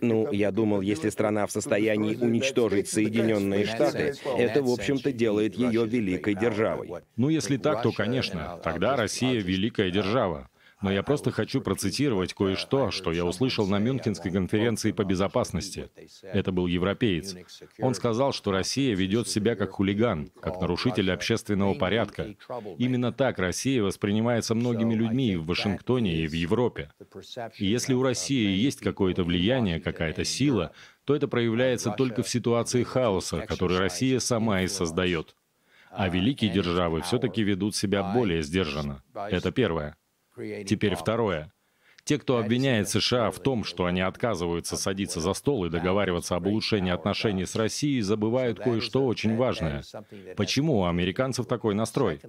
Ну, я думал, если страна в состоянии уничтожить Соединенные Штаты, это, в общем-то, делает ее великой державой. Ну, если так, то, конечно, тогда Россия великая держава. Но я просто хочу процитировать кое-что, что я услышал на Мюнхенской конференции по безопасности. Это был европеец. Он сказал, что Россия ведет себя как хулиган, как нарушитель общественного порядка. Именно так Россия воспринимается многими людьми и в Вашингтоне и в Европе. И если у России есть какое-то влияние, какая-то сила, то это проявляется только в ситуации хаоса, который Россия сама и создает. А великие державы все-таки ведут себя более сдержанно. Это первое. Теперь второе. Те, кто обвиняет США в том, что они отказываются садиться за стол и договариваться об улучшении отношений с Россией, забывают кое-что очень важное. Почему у американцев такой настрой?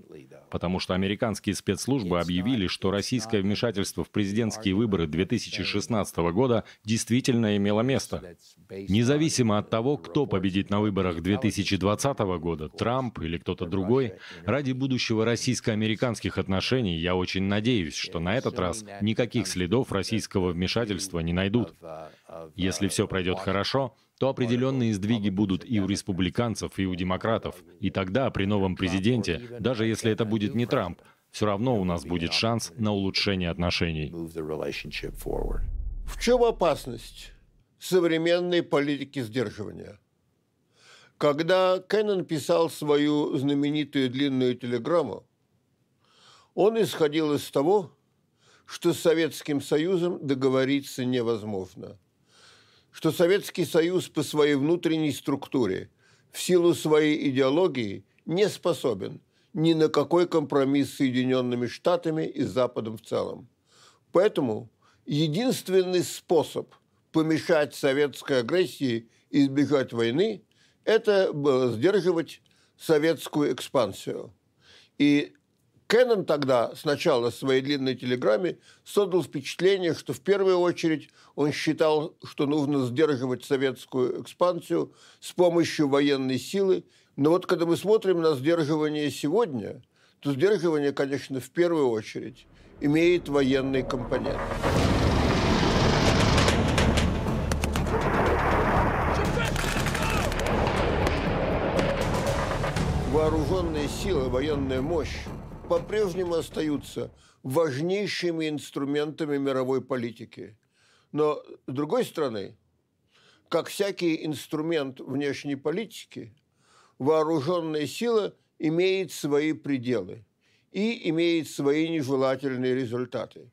Потому что американские спецслужбы объявили, что российское вмешательство в президентские выборы 2016 года действительно имело место. Независимо от того, кто победит на выборах 2020 года, Трамп или кто-то другой, ради будущего российско-американских отношений я очень надеюсь, что на этот раз никаких следов следов российского вмешательства не найдут. Если все пройдет хорошо, то определенные сдвиги будут и у республиканцев, и у демократов. И тогда при новом президенте, даже если это будет не Трамп, все равно у нас будет шанс на улучшение отношений. В чем опасность современной политики сдерживания? Когда Кеннон писал свою знаменитую длинную телеграмму, он исходил из того, что с Советским Союзом договориться невозможно, что Советский Союз по своей внутренней структуре, в силу своей идеологии, не способен ни на какой компромисс с Соединенными Штатами и Западом в целом. Поэтому единственный способ помешать советской агрессии и избежать войны – это было сдерживать советскую экспансию. И Кеннон тогда, сначала в своей длинной телеграмме, создал впечатление, что в первую очередь он считал, что нужно сдерживать советскую экспансию с помощью военной силы. Но вот когда мы смотрим на сдерживание сегодня, то сдерживание, конечно, в первую очередь имеет военный компонент. Вооруженные силы, военная мощь по-прежнему остаются важнейшими инструментами мировой политики. Но, с другой стороны, как всякий инструмент внешней политики, вооруженная сила имеет свои пределы и имеет свои нежелательные результаты.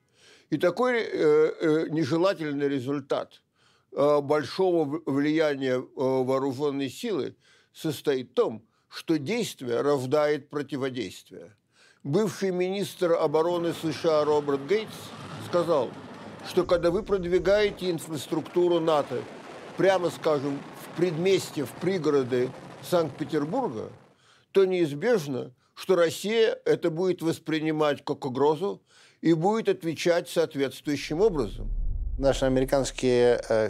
И такой э, э, нежелательный результат э, большого влияния э, вооруженной силы состоит в том, что действие рождает противодействие бывший министр обороны США Роберт Гейтс сказал, что когда вы продвигаете инфраструктуру НАТО, прямо скажем, в предместье, в пригороды Санкт-Петербурга, то неизбежно, что Россия это будет воспринимать как угрозу и будет отвечать соответствующим образом. Наши американские э,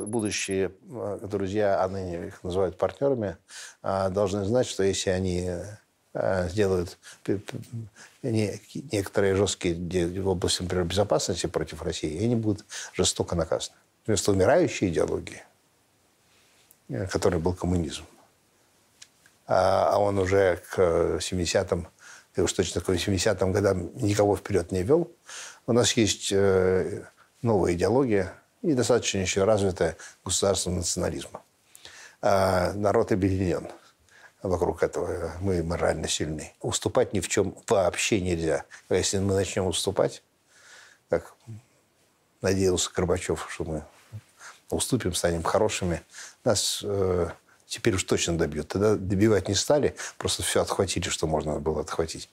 э будущие э, друзья, а ныне их называют партнерами, э, должны знать, что если они Э, сделают некоторые жесткие в области, например, безопасности против России, и они будут жестоко наказаны. Вместо умирающей идеологии, э, которой был коммунизм, а, а он уже к 70-м, и уж точно к 80-м годам никого вперед не вел, у нас есть э, новая идеология и достаточно еще развитая государство национализма. А, народ объединен – вокруг этого. Мы морально сильны. Уступать ни в чем вообще нельзя. А если мы начнем уступать, как надеялся Горбачев, что мы уступим, станем хорошими, нас э, теперь уж точно добьют. Тогда добивать не стали, просто все отхватили, что можно было отхватить.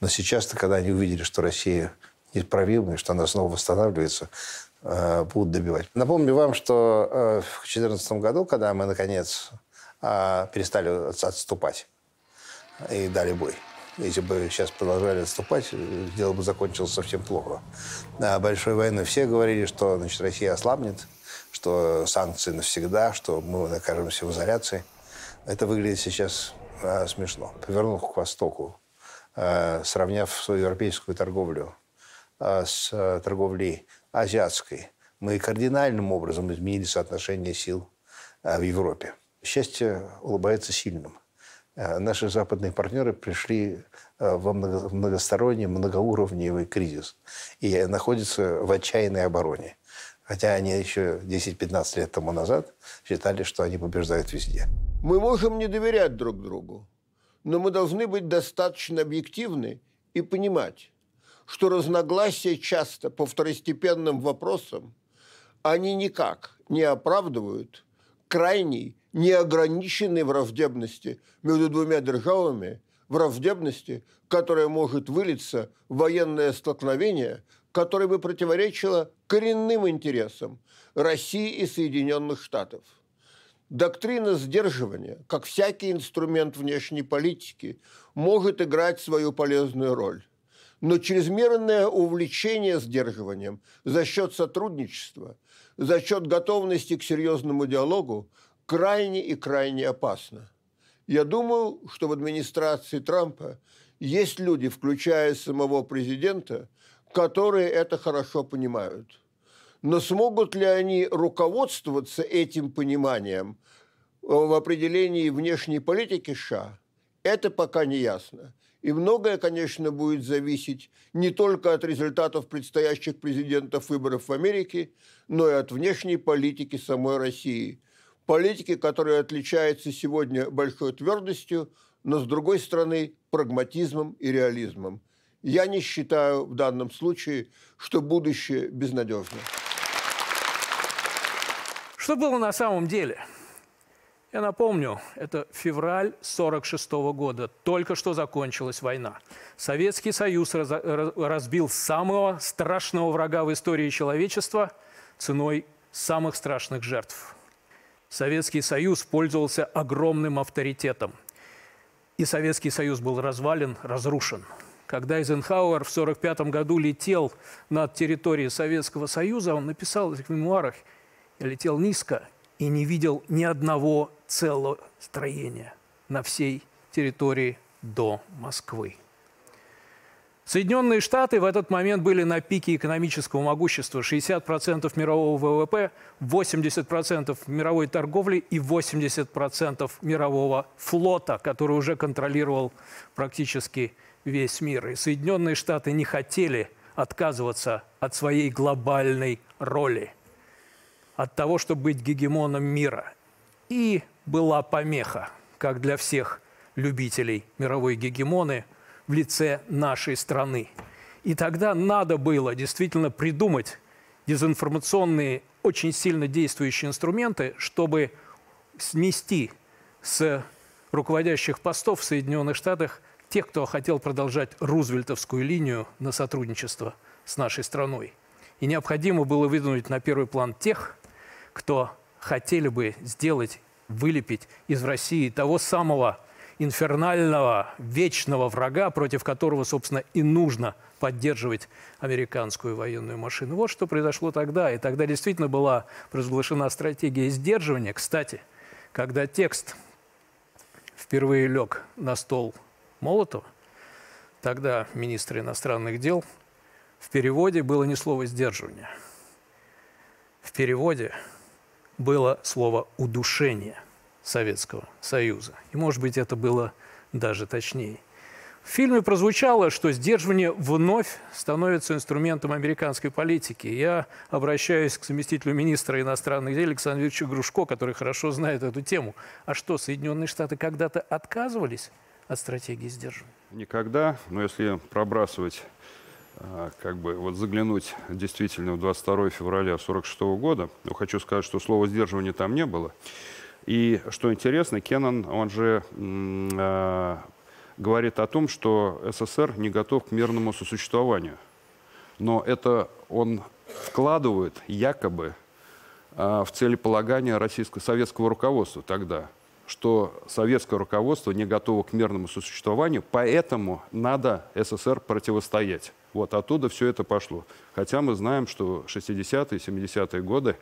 Но сейчас-то, когда они увидели, что Россия неисправимая, что она снова восстанавливается, э, будут добивать. Напомню вам, что э, в 2014 году, когда мы, наконец, а, перестали отступать и дали бой. Если бы сейчас продолжали отступать, дело бы закончилось совсем плохо. На большой войны все говорили, что значит, Россия ослабнет, что санкции навсегда, что мы окажемся в изоляции. Это выглядит сейчас а, смешно. Повернув к Востоку, а, сравняв свою европейскую торговлю а, с а, торговлей азиатской, мы кардинальным образом изменили соотношение сил а, в Европе. Счастье улыбается сильным. Э, наши западные партнеры пришли э, во многосторонний, многоуровневый кризис и находятся в отчаянной обороне. Хотя они еще 10-15 лет тому назад считали, что они побеждают везде. Мы можем не доверять друг другу, но мы должны быть достаточно объективны и понимать, что разногласия часто по второстепенным вопросам, они никак не оправдывают крайней неограниченной враждебности между двумя державами, враждебности, которая может вылиться в военное столкновение, которое бы противоречило коренным интересам России и Соединенных Штатов. Доктрина сдерживания, как всякий инструмент внешней политики, может играть свою полезную роль. Но чрезмерное увлечение сдерживанием за счет сотрудничества, за счет готовности к серьезному диалогу крайне и крайне опасно. Я думаю, что в администрации Трампа есть люди, включая самого президента, которые это хорошо понимают. Но смогут ли они руководствоваться этим пониманием в определении внешней политики США, это пока не ясно. И многое, конечно, будет зависеть не только от результатов предстоящих президентов выборов в Америке, но и от внешней политики самой России – политики, которая отличается сегодня большой твердостью, но, с другой стороны, прагматизмом и реализмом. Я не считаю в данном случае, что будущее безнадежно. Что было на самом деле? Я напомню, это февраль 1946 года. Только что закончилась война. Советский Союз раз, разбил самого страшного врага в истории человечества ценой самых страшных жертв. Советский Союз пользовался огромным авторитетом. И Советский Союз был развален, разрушен. Когда Эйзенхауэр в 1945 году летел над территорией Советского Союза, он написал в мемуарах, я летел низко и не видел ни одного целого строения на всей территории до Москвы. Соединенные Штаты в этот момент были на пике экономического могущества. 60% мирового ВВП, 80% мировой торговли и 80% мирового флота, который уже контролировал практически весь мир. И Соединенные Штаты не хотели отказываться от своей глобальной роли, от того, чтобы быть гегемоном мира. И была помеха, как для всех любителей мировой гегемоны, в лице нашей страны. И тогда надо было действительно придумать дезинформационные, очень сильно действующие инструменты, чтобы смести с руководящих постов в Соединенных Штатах тех, кто хотел продолжать рузвельтовскую линию на сотрудничество с нашей страной. И необходимо было выдвинуть на первый план тех, кто хотели бы сделать, вылепить из России того самого инфернального, вечного врага, против которого, собственно, и нужно поддерживать американскую военную машину. Вот что произошло тогда. И тогда действительно была провозглашена стратегия сдерживания. Кстати, когда текст впервые лег на стол Молотова, тогда министр иностранных дел, в переводе было не слово «сдерживание». В переводе было слово «удушение» Советского Союза. И, может быть, это было даже точнее. В фильме прозвучало, что сдерживание вновь становится инструментом американской политики. Я обращаюсь к заместителю министра иностранных дел Александру Викторовичу Грушко, который хорошо знает эту тему. А что, Соединенные Штаты когда-то отказывались от стратегии сдерживания? Никогда, но если пробрасывать а, как бы вот заглянуть действительно в 22 февраля 1946 года, то хочу сказать, что слова сдерживания там не было. И что интересно, Кеннон, он же э, говорит о том, что СССР не готов к мирному сосуществованию. Но это он вкладывает якобы э, в целеполагание российско-советского руководства тогда, что советское руководство не готово к мирному сосуществованию, поэтому надо СССР противостоять. Вот оттуда все это пошло. Хотя мы знаем, что 60-е, 70-е годы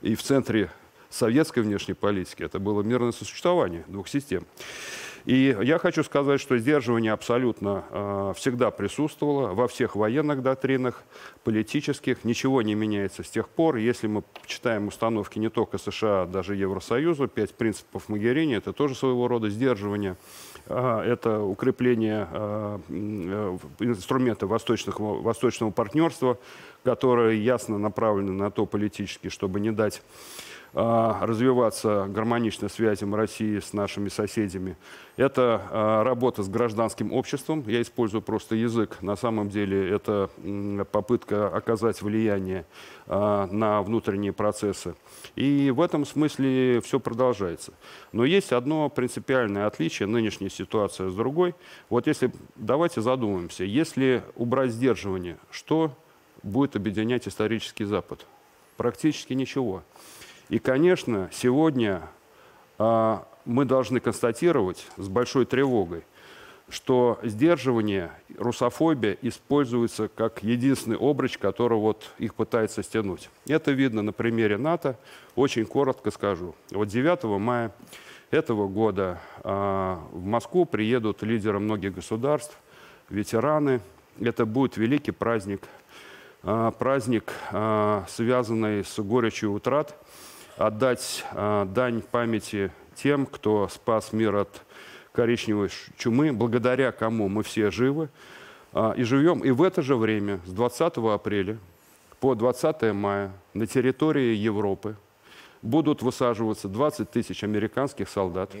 и в центре советской внешней политики. Это было мирное сосуществование двух систем. И я хочу сказать, что сдерживание абсолютно э, всегда присутствовало во всех военных доктринах, политических. Ничего не меняется с тех пор. Если мы читаем установки не только США, а даже Евросоюза, пять принципов Магерини, это тоже своего рода сдерживание. Э, это укрепление э, э, инструмента восточного, восточного партнерства, которое ясно направлено на то политически, чтобы не дать развиваться гармонично связям России с нашими соседями. Это а, работа с гражданским обществом. Я использую просто язык. На самом деле это попытка оказать влияние а, на внутренние процессы. И в этом смысле все продолжается. Но есть одно принципиальное отличие нынешней ситуации с другой. Вот если, давайте задумаемся, если убрать сдерживание, что будет объединять исторический Запад? Практически ничего. И, конечно, сегодня а, мы должны констатировать с большой тревогой, что сдерживание, русофобия используется как единственный обруч, который вот их пытается стянуть. Это видно на примере НАТО. Очень коротко скажу. Вот 9 мая этого года а, в Москву приедут лидеры многих государств, ветераны. Это будет великий праздник, а, праздник, а, связанный с горечью утрат – отдать э, дань памяти тем, кто спас мир от коричневой чумы, благодаря кому мы все живы э, и живем. И в это же время, с 20 апреля по 20 мая на территории Европы будут высаживаться 20 тысяч американских солдат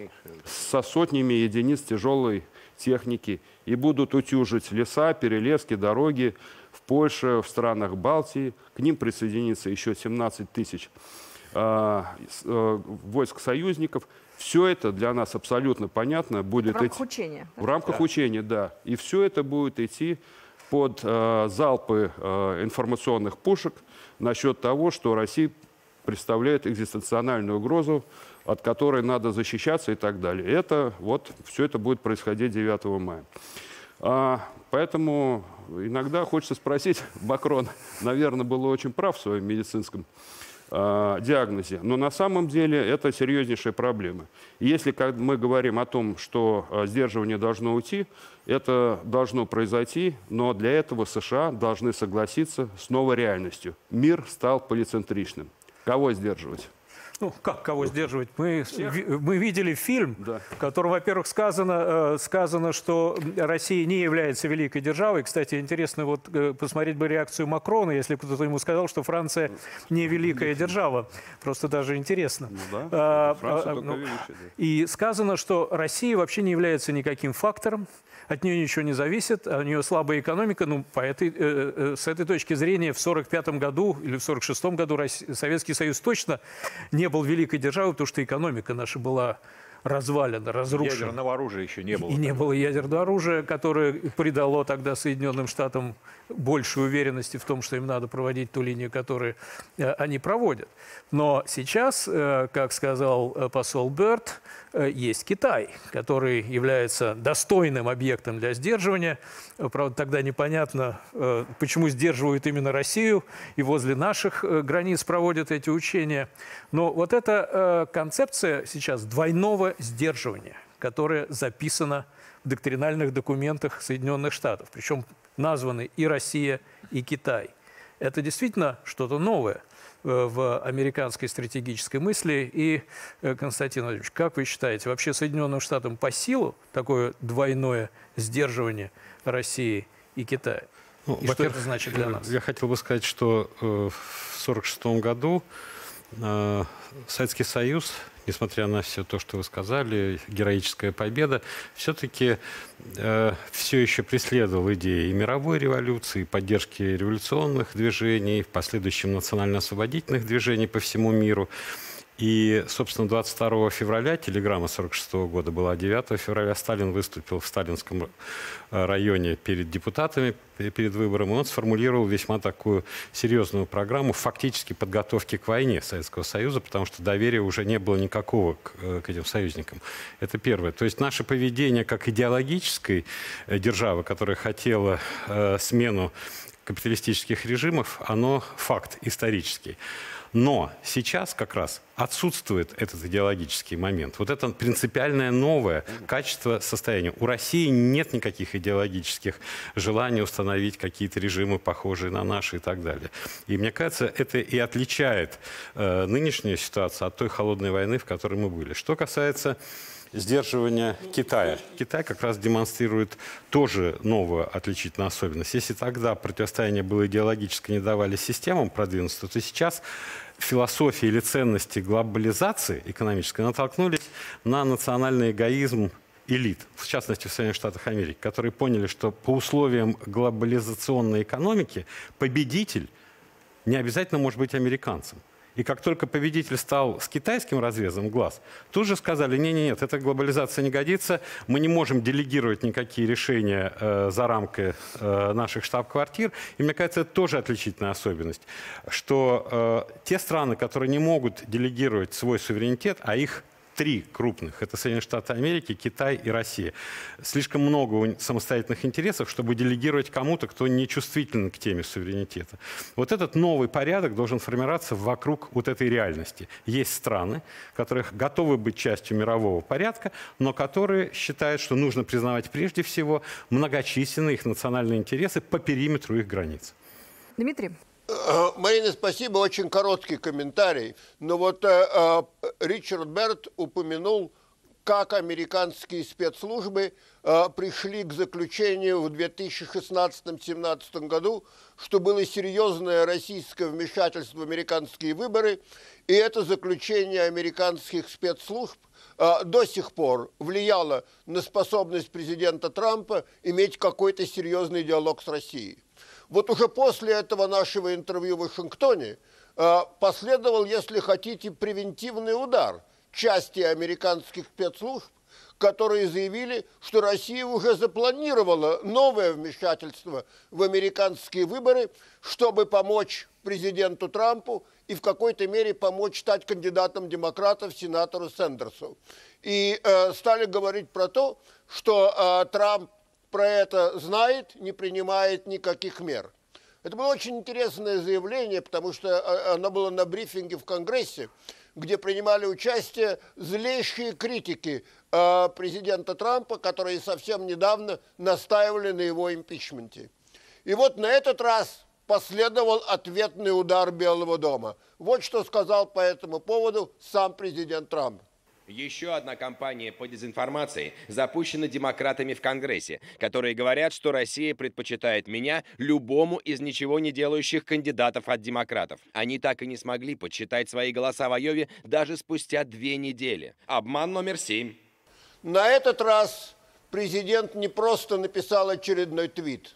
со сотнями единиц тяжелой техники и будут утюжить леса, перелески, дороги в Польше, в странах Балтии. К ним присоединится еще 17 тысяч войск союзников. Все это для нас абсолютно понятно. Будет в рамках идти... учения. В рамках да. учения, да. И все это будет идти под э, залпы э, информационных пушек насчет того, что Россия представляет экзистенциональную угрозу, от которой надо защищаться и так далее. Это вот все это будет происходить 9 мая. А, поэтому иногда хочется спросить, [laughs] Макрон, наверное, был очень прав в своем медицинском э, диагнозе, но на самом деле это серьезнейшая проблема. И если мы говорим о том, что э, сдерживание должно уйти, это должно произойти, но для этого США должны согласиться с новой реальностью. Мир стал полицентричным. Кого сдерживать? Ну, как кого сдерживать? Мы, мы видели фильм, да. в котором, во-первых, сказано, э, сказано, что Россия не является великой державой. Кстати, интересно вот э, посмотреть бы реакцию Макрона, если кто-то ему сказал, что Франция не великая держава. Просто даже интересно. Ну, да. а, а, ну, величие, да. И сказано, что Россия вообще не является никаким фактором от нее ничего не зависит, у нее слабая экономика. Ну, по этой, э, э, с этой точки зрения в 1945 году или в 1946 году Россия, Советский Союз точно не был великой державой, потому что экономика наша была развалено, разрушено. Ядерного оружия еще не было. И не было ядерного оружия, которое придало тогда Соединенным Штатам большей уверенности в том, что им надо проводить ту линию, которую э, они проводят. Но сейчас, э, как сказал посол Берт, есть Китай, который является достойным объектом для сдерживания. Правда, тогда непонятно, почему сдерживают именно Россию и возле наших границ проводят эти учения. Но вот эта концепция сейчас двойного сдерживания, которая записана в доктринальных документах Соединенных Штатов. Причем названы и Россия, и Китай. Это действительно что-то новое э, в американской стратегической мысли. И, э, Константин Владимирович, как вы считаете, вообще Соединенным Штатам по силу такое двойное сдерживание России и Китая? Ну, и что это значит для нас? Я хотел бы сказать, что э, в 1946 году э, Советский Союз несмотря на все то, что вы сказали, героическая победа, все-таки э, все еще преследовал идеи и мировой революции, и поддержки революционных движений, в последующем национально-освободительных движений по всему миру. И, собственно, 22 февраля, телеграмма 46 года была, 9 февраля Сталин выступил в сталинском э, районе перед депутатами, перед выбором, и он сформулировал весьма такую серьезную программу фактически подготовки к войне Советского Союза, потому что доверия уже не было никакого к, э, к этим союзникам. Это первое. То есть наше поведение как идеологической э, державы, которая хотела э, смену капиталистических режимов, оно факт исторический. Но сейчас как раз отсутствует этот идеологический момент. Вот это принципиальное новое качество состояния. У России нет никаких идеологических желаний установить какие-то режимы, похожие на наши и так далее. И мне кажется, это и отличает э, нынешнюю ситуацию от той холодной войны, в которой мы были. Что касается сдерживания Китая. Китай как раз демонстрирует тоже новую отличительную особенность. Если тогда противостояние было идеологическое, не давали системам продвинуться, то сейчас философия или ценности глобализации экономической натолкнулись на национальный эгоизм элит, в частности в Соединенных Штатах Америки, которые поняли, что по условиям глобализационной экономики победитель не обязательно может быть американцем. И как только победитель стал с китайским разрезом глаз, тут же сказали, нет-нет-нет, эта глобализация не годится, мы не можем делегировать никакие решения э, за рамки э, наших штаб-квартир. И мне кажется, это тоже отличительная особенность, что э, те страны, которые не могут делегировать свой суверенитет, а их три крупных. Это Соединенные Штаты Америки, Китай и Россия. Слишком много самостоятельных интересов, чтобы делегировать кому-то, кто не чувствителен к теме суверенитета. Вот этот новый порядок должен формироваться вокруг вот этой реальности. Есть страны, которые готовы быть частью мирового порядка, но которые считают, что нужно признавать прежде всего многочисленные их национальные интересы по периметру их границ. Дмитрий. Э, Марина, спасибо, очень короткий комментарий. Но вот э, э, Ричард Берт упомянул, как американские спецслужбы э, пришли к заключению в 2016-2017 году, что было серьезное российское вмешательство в американские выборы, и это заключение американских спецслужб э, до сих пор влияло на способность президента Трампа иметь какой-то серьезный диалог с Россией. Вот уже после этого нашего интервью в Вашингтоне э, последовал, если хотите, превентивный удар части американских спецслужб, которые заявили, что Россия уже запланировала новое вмешательство в американские выборы, чтобы помочь президенту Трампу и в какой-то мере помочь стать кандидатом демократов сенатору Сэндерсу. И э, стали говорить про то, что э, Трамп про это знает, не принимает никаких мер. Это было очень интересное заявление, потому что э, оно было на брифинге в Конгрессе, где принимали участие злейшие критики э, президента Трампа, которые совсем недавно настаивали на его импичменте. И вот на этот раз последовал ответный удар Белого дома. Вот что сказал по этому поводу сам президент Трамп. Еще одна кампания по дезинформации запущена демократами в Конгрессе, которые говорят, что Россия предпочитает меня любому из ничего не делающих кандидатов от демократов. Они так и не смогли подсчитать свои голоса в Айове даже спустя две недели. Обман номер семь. На этот раз президент не просто написал очередной твит.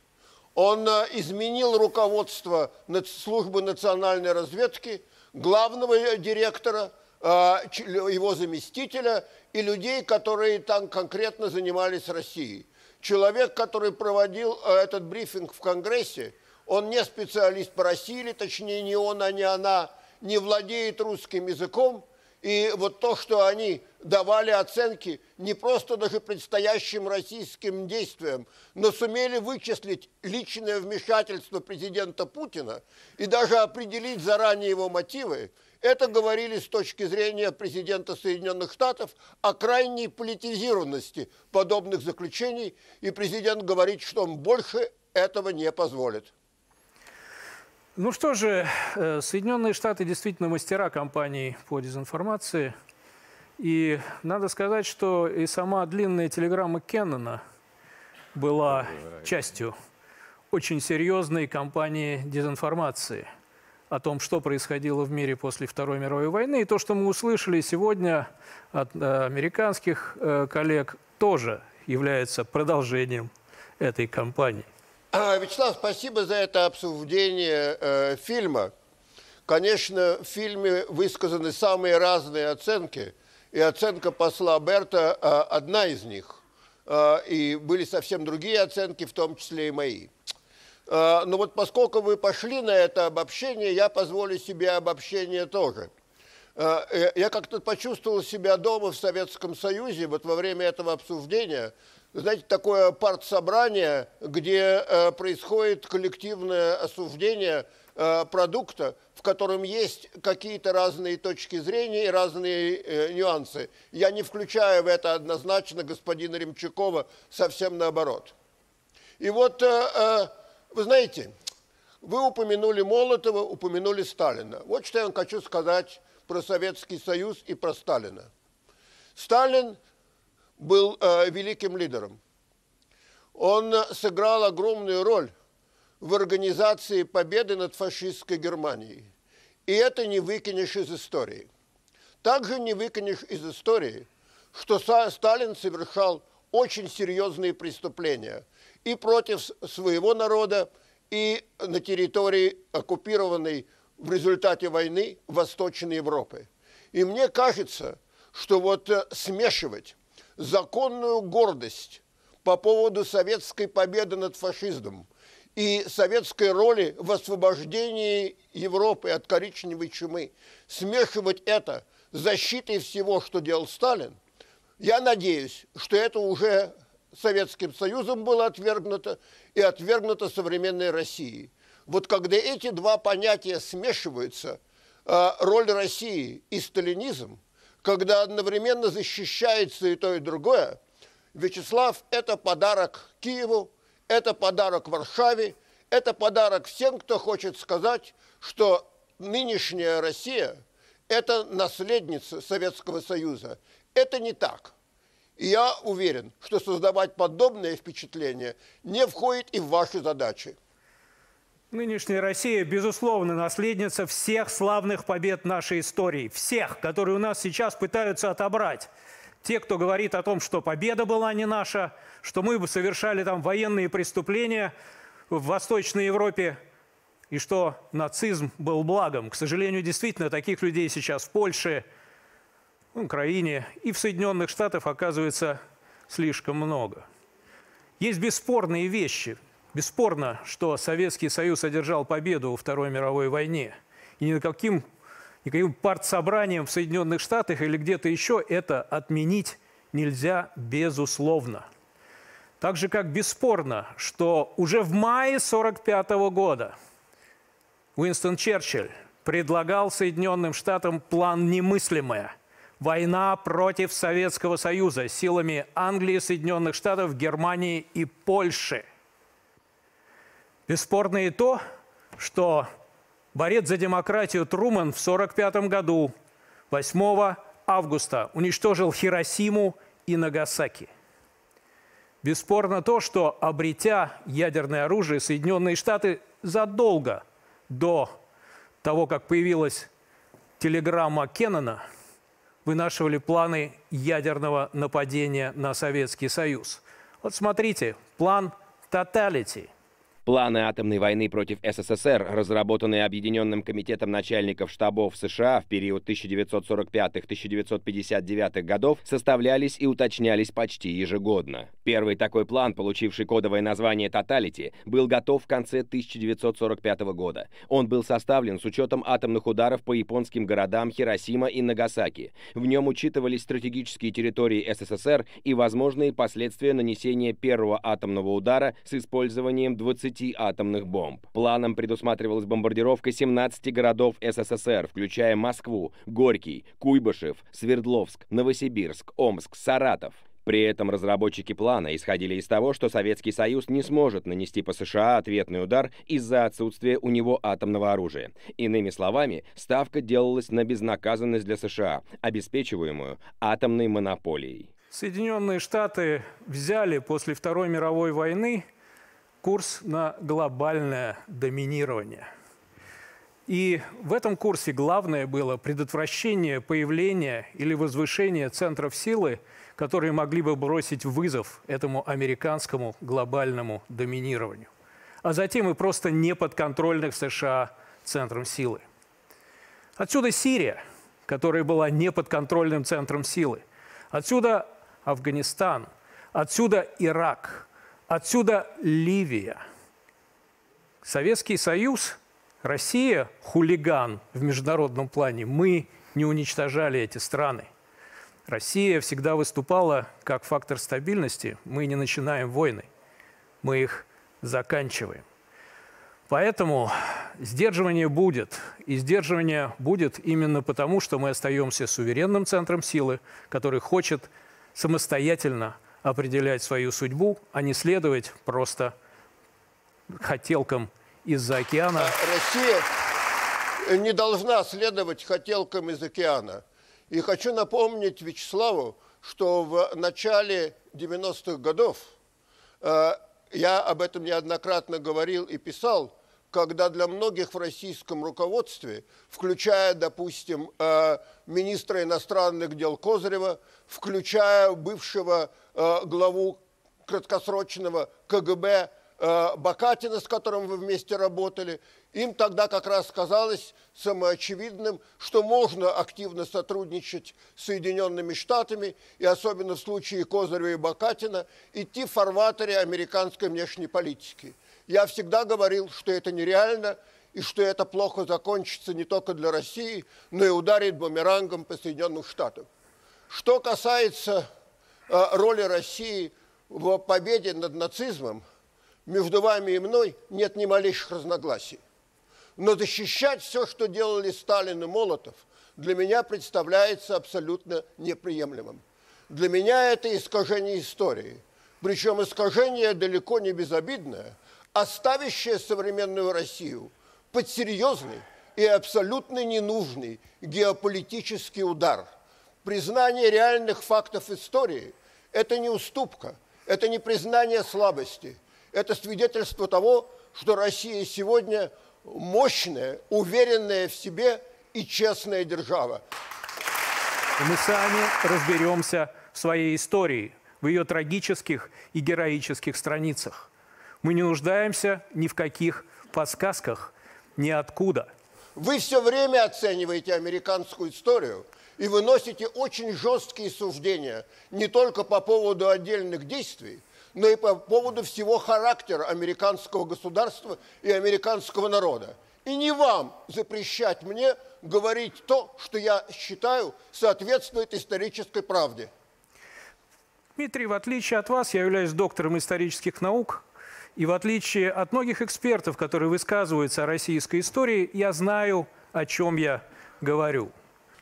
Он э, изменил руководство службы национальной разведки, главного директора – его заместителя и людей, которые там конкретно занимались Россией. Человек, который проводил а, этот брифинг в Конгрессе, он не специалист по России, или точнее не он, а не она, не владеет русским языком. И вот то, что они давали оценки не просто даже предстоящим российским действиям, но сумели вычислить личное вмешательство президента Путина и даже определить заранее его мотивы, это говорили с точки зрения президента Соединенных Штатов о крайней политизированности подобных заключений, и президент говорит, что он больше этого не позволит. Ну что же, э, Соединенные Штаты действительно мастера кампании по дезинформации. И надо сказать, что и сама длинная телеграмма Кеннона была частью очень серьезной кампании дезинформации – о том, что происходило в мире после Второй мировой войны. И то, что мы услышали сегодня от э, американских э, коллег, тоже является продолжением этой кампании. А, Вячеслав, спасибо за это обсуждение э, фильма. Конечно, в фильме высказаны самые разные оценки, и оценка посла Берта э, одна из них. Э, и были совсем другие оценки, в том числе и мои. А, Но ну вот поскольку вы пошли на это обобщение, я позволю себе обобщение тоже. А, э, я как-то почувствовал себя дома в Советском Союзе, вот во время этого обсуждения, знаете, такое партсобрание, где э, происходит коллективное осуждение э, продукта, в котором есть какие-то разные точки зрения и разные нюансы. Я не включаю в это однозначно господина Ремчукова, совсем наоборот. И вот вы знаете, вы упомянули Молотова, упомянули Сталина. Вот что я вам хочу сказать про Советский Союз и про Сталина. Сталин был э, великим лидером. Он сыграл огромную роль в организации победы над фашистской Германией. И это не выкинешь из истории. Также не выкинешь из истории, что Сталин совершал очень серьезные преступления – и против своего народа, и на территории, оккупированной в результате войны Восточной Европы. И мне кажется, что вот э, смешивать законную гордость по поводу советской победы над фашизмом и советской роли в освобождении Европы от коричневой чумы, смешивать это защитой всего, что делал Сталин, я надеюсь, что это уже Советским Союзом было отвергнуто и отвергнуто современной Россией. Вот когда эти два понятия смешиваются, э, роль России и сталинизм, когда одновременно защищается и то, и другое, Вячеслав – это подарок Киеву, это подарок Варшаве, это подарок всем, кто хочет сказать, что нынешняя Россия – это наследница Советского Союза. Это не так. И я уверен, что создавать подобное впечатление не входит и в ваши задачи. Нынешняя Россия, безусловно, наследница всех славных побед нашей истории. Всех, которые у нас сейчас пытаются отобрать. Те, кто говорит о том, что победа была не наша, что мы бы совершали там военные преступления в Восточной Европе. и что нацизм был благом. К сожалению, действительно, таких людей сейчас в Польше, Украине и в Соединенных Штатах оказывается слишком много. Есть бесспорные вещи. Бесспорно, что Советский Союз одержал победу во Второй мировой войне. И никаким, никаким партсобранием в Соединенных Штатах или где-то еще это отменить нельзя безусловно. Так же, как бесспорно, что уже в мае 1945 года Уинстон Черчилль предлагал Соединенным Штатам план «Немыслимое» – война против Советского Союза силами Англии, Соединенных Штатов, Германии и Польши. Бесспорно и то, что борец за демократию Труман в 1945 году 8 августа уничтожил Хиросиму и Нагасаки. Бесспорно то, что, обретя ядерное оружие, Соединенные Штаты задолго до того, как появилась телеграмма Кеннона, вынашивали планы ядерного нападения на Советский Союз. Вот смотрите, план «Тоталити» – Планы атомной войны против СССР, разработанные Объединенным комитетом начальников штабов США в период 1945-1959 годов, составлялись и уточнялись почти ежегодно. Первый такой план, получивший кодовое название «Тоталити», был готов в конце 1945 года. Он был составлен с учетом атомных ударов по японским городам Хиросима и Нагасаки. В нем учитывались стратегические территории СССР и возможные последствия нанесения первого атомного удара с использованием 20 10 атомных бомб. Планом предусматривалась бомбардировка 17 городов СССР, включая Москву, Горький, Куйбышев, Свердловск, Новосибирск, Омск, Саратов. При этом разработчики плана исходили из того, что Советский Союз не сможет нанести по США ответный удар из-за отсутствия у него атомного оружия. Иными словами, ставка делалась на безнаказанность для США, обеспечиваемую атомной монополией. Соединенные Штаты взяли после Второй мировой войны курс на глобальное доминирование. И в этом курсе главное было предотвращение появления или возвышения центров силы, которые могли бы бросить вызов этому американскому глобальному доминированию, а затем и просто неподконтрольных США центром силы. Отсюда Сирия, которая была неподконтрольным центром силы. Отсюда Афганистан, отсюда Ирак – Отсюда Ливия. Советский Союз, Россия – хулиган в международном плане. Мы не уничтожали эти страны. Россия всегда выступала как фактор стабильности. Мы не начинаем войны, мы их заканчиваем. Поэтому сдерживание будет. И сдерживание будет именно потому, что мы остаемся суверенным центром силы, который хочет самостоятельно определять свою судьбу, а не следовать просто хотелкам из-за океана. Россия не должна следовать хотелкам из океана. И хочу напомнить Вячеславу, что в начале 90-х годов, э, я об этом неоднократно говорил и писал, когда для многих в российском руководстве, включая, допустим, э, министра иностранных дел Козырева, включая бывшего э, главу краткосрочного КГБ э, Бакатина, с которым вы вместе работали, им тогда как раз казалось самоочевидным, что можно активно сотрудничать с Соединенными Штатами, и особенно в случае Козырева и Бакатина, идти в фарватере американской внешней политики – я всегда говорил, что это нереально, и что это плохо закончится не только для России, но и ударит бумерангом по Соединенным Штатам. Что касается э, роли России в победе над нацизмом, между вами и мной нет ни малейших разногласий. Но защищать все, что делали Сталин и Молотов, для меня представляется абсолютно неприемлемым. Для меня это искажение истории. Причем искажение далеко не безобидное – оставящая современную Россию под серьезный и абсолютно ненужный геополитический удар. Признание реальных фактов истории – это не уступка, это не признание слабости, это свидетельство того, что Россия сегодня мощная, уверенная в себе и честная держава. Мы сами разберемся в своей истории, в ее трагических и героических страницах. Мы не нуждаемся ни в каких подсказках. ниоткуда. Вы все время оцениваете американскую историю и выносите очень жесткие суждения не только по поводу отдельных действий, но и по поводу всего характера американского государства и американского народа. И не вам запрещать мне говорить то, что я считаю соответствует исторической правде. Дмитрий, в отличие от вас, я являюсь доктором исторических наук, и в отличие от многих экспертов, которые высказываются о российской истории, я знаю, о чем я говорю.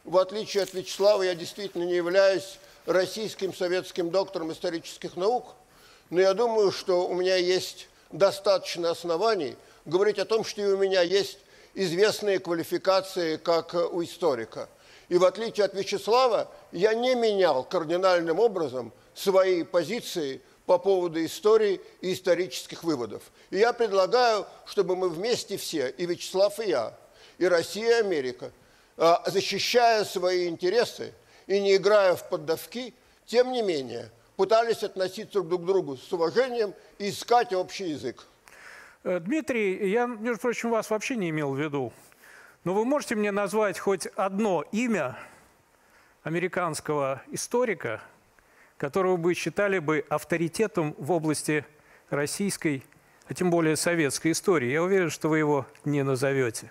В отличие от Вячеслава, я действительно не являюсь российским советским доктором исторических наук, но я думаю, что у меня есть достаточно оснований говорить о том, что и у меня есть известные квалификации как у историка. И в отличие от Вячеслава, я не менял кардинальным образом свои позиции по поводу истории и исторических выводов. И я предлагаю, чтобы мы вместе все, и Вячеслав, и я, и Россия, и Америка, а, защищая свои интересы и не играя в поддавки, тем не менее, пытались относиться друг к другу с уважением и искать общий язык. Э, Дмитрий, я, между прочим, вас вообще не имел в виду. Но вы можете мне назвать хоть одно имя американского историка, которого бы считали бы авторитетом в области российской, а тем более советской истории. Я уверен, что вы его не назовете.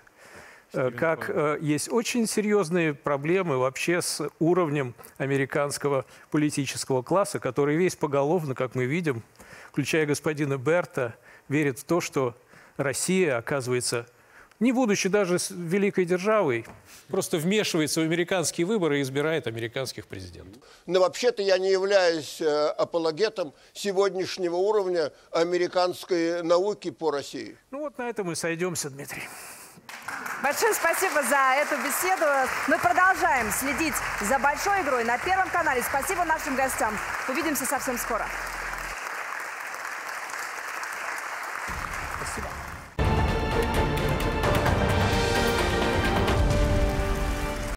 Э, как э, есть очень серьезные проблемы вообще с уровнем американского политического класса, который весь поголовно, как мы видим, включая господина Берта, верит в то, что Россия, оказывается, не будучи даже великой державой, просто вмешивается в американские выборы и избирает американских президентов. Но вообще-то я не являюсь э, апологетом сегодняшнего уровня американской науки по России. Ну вот на этом мы сойдемся, Дмитрий. Большое спасибо за эту беседу. Мы продолжаем следить за большой игрой на Первом канале. Спасибо нашим гостям. Увидимся совсем скоро.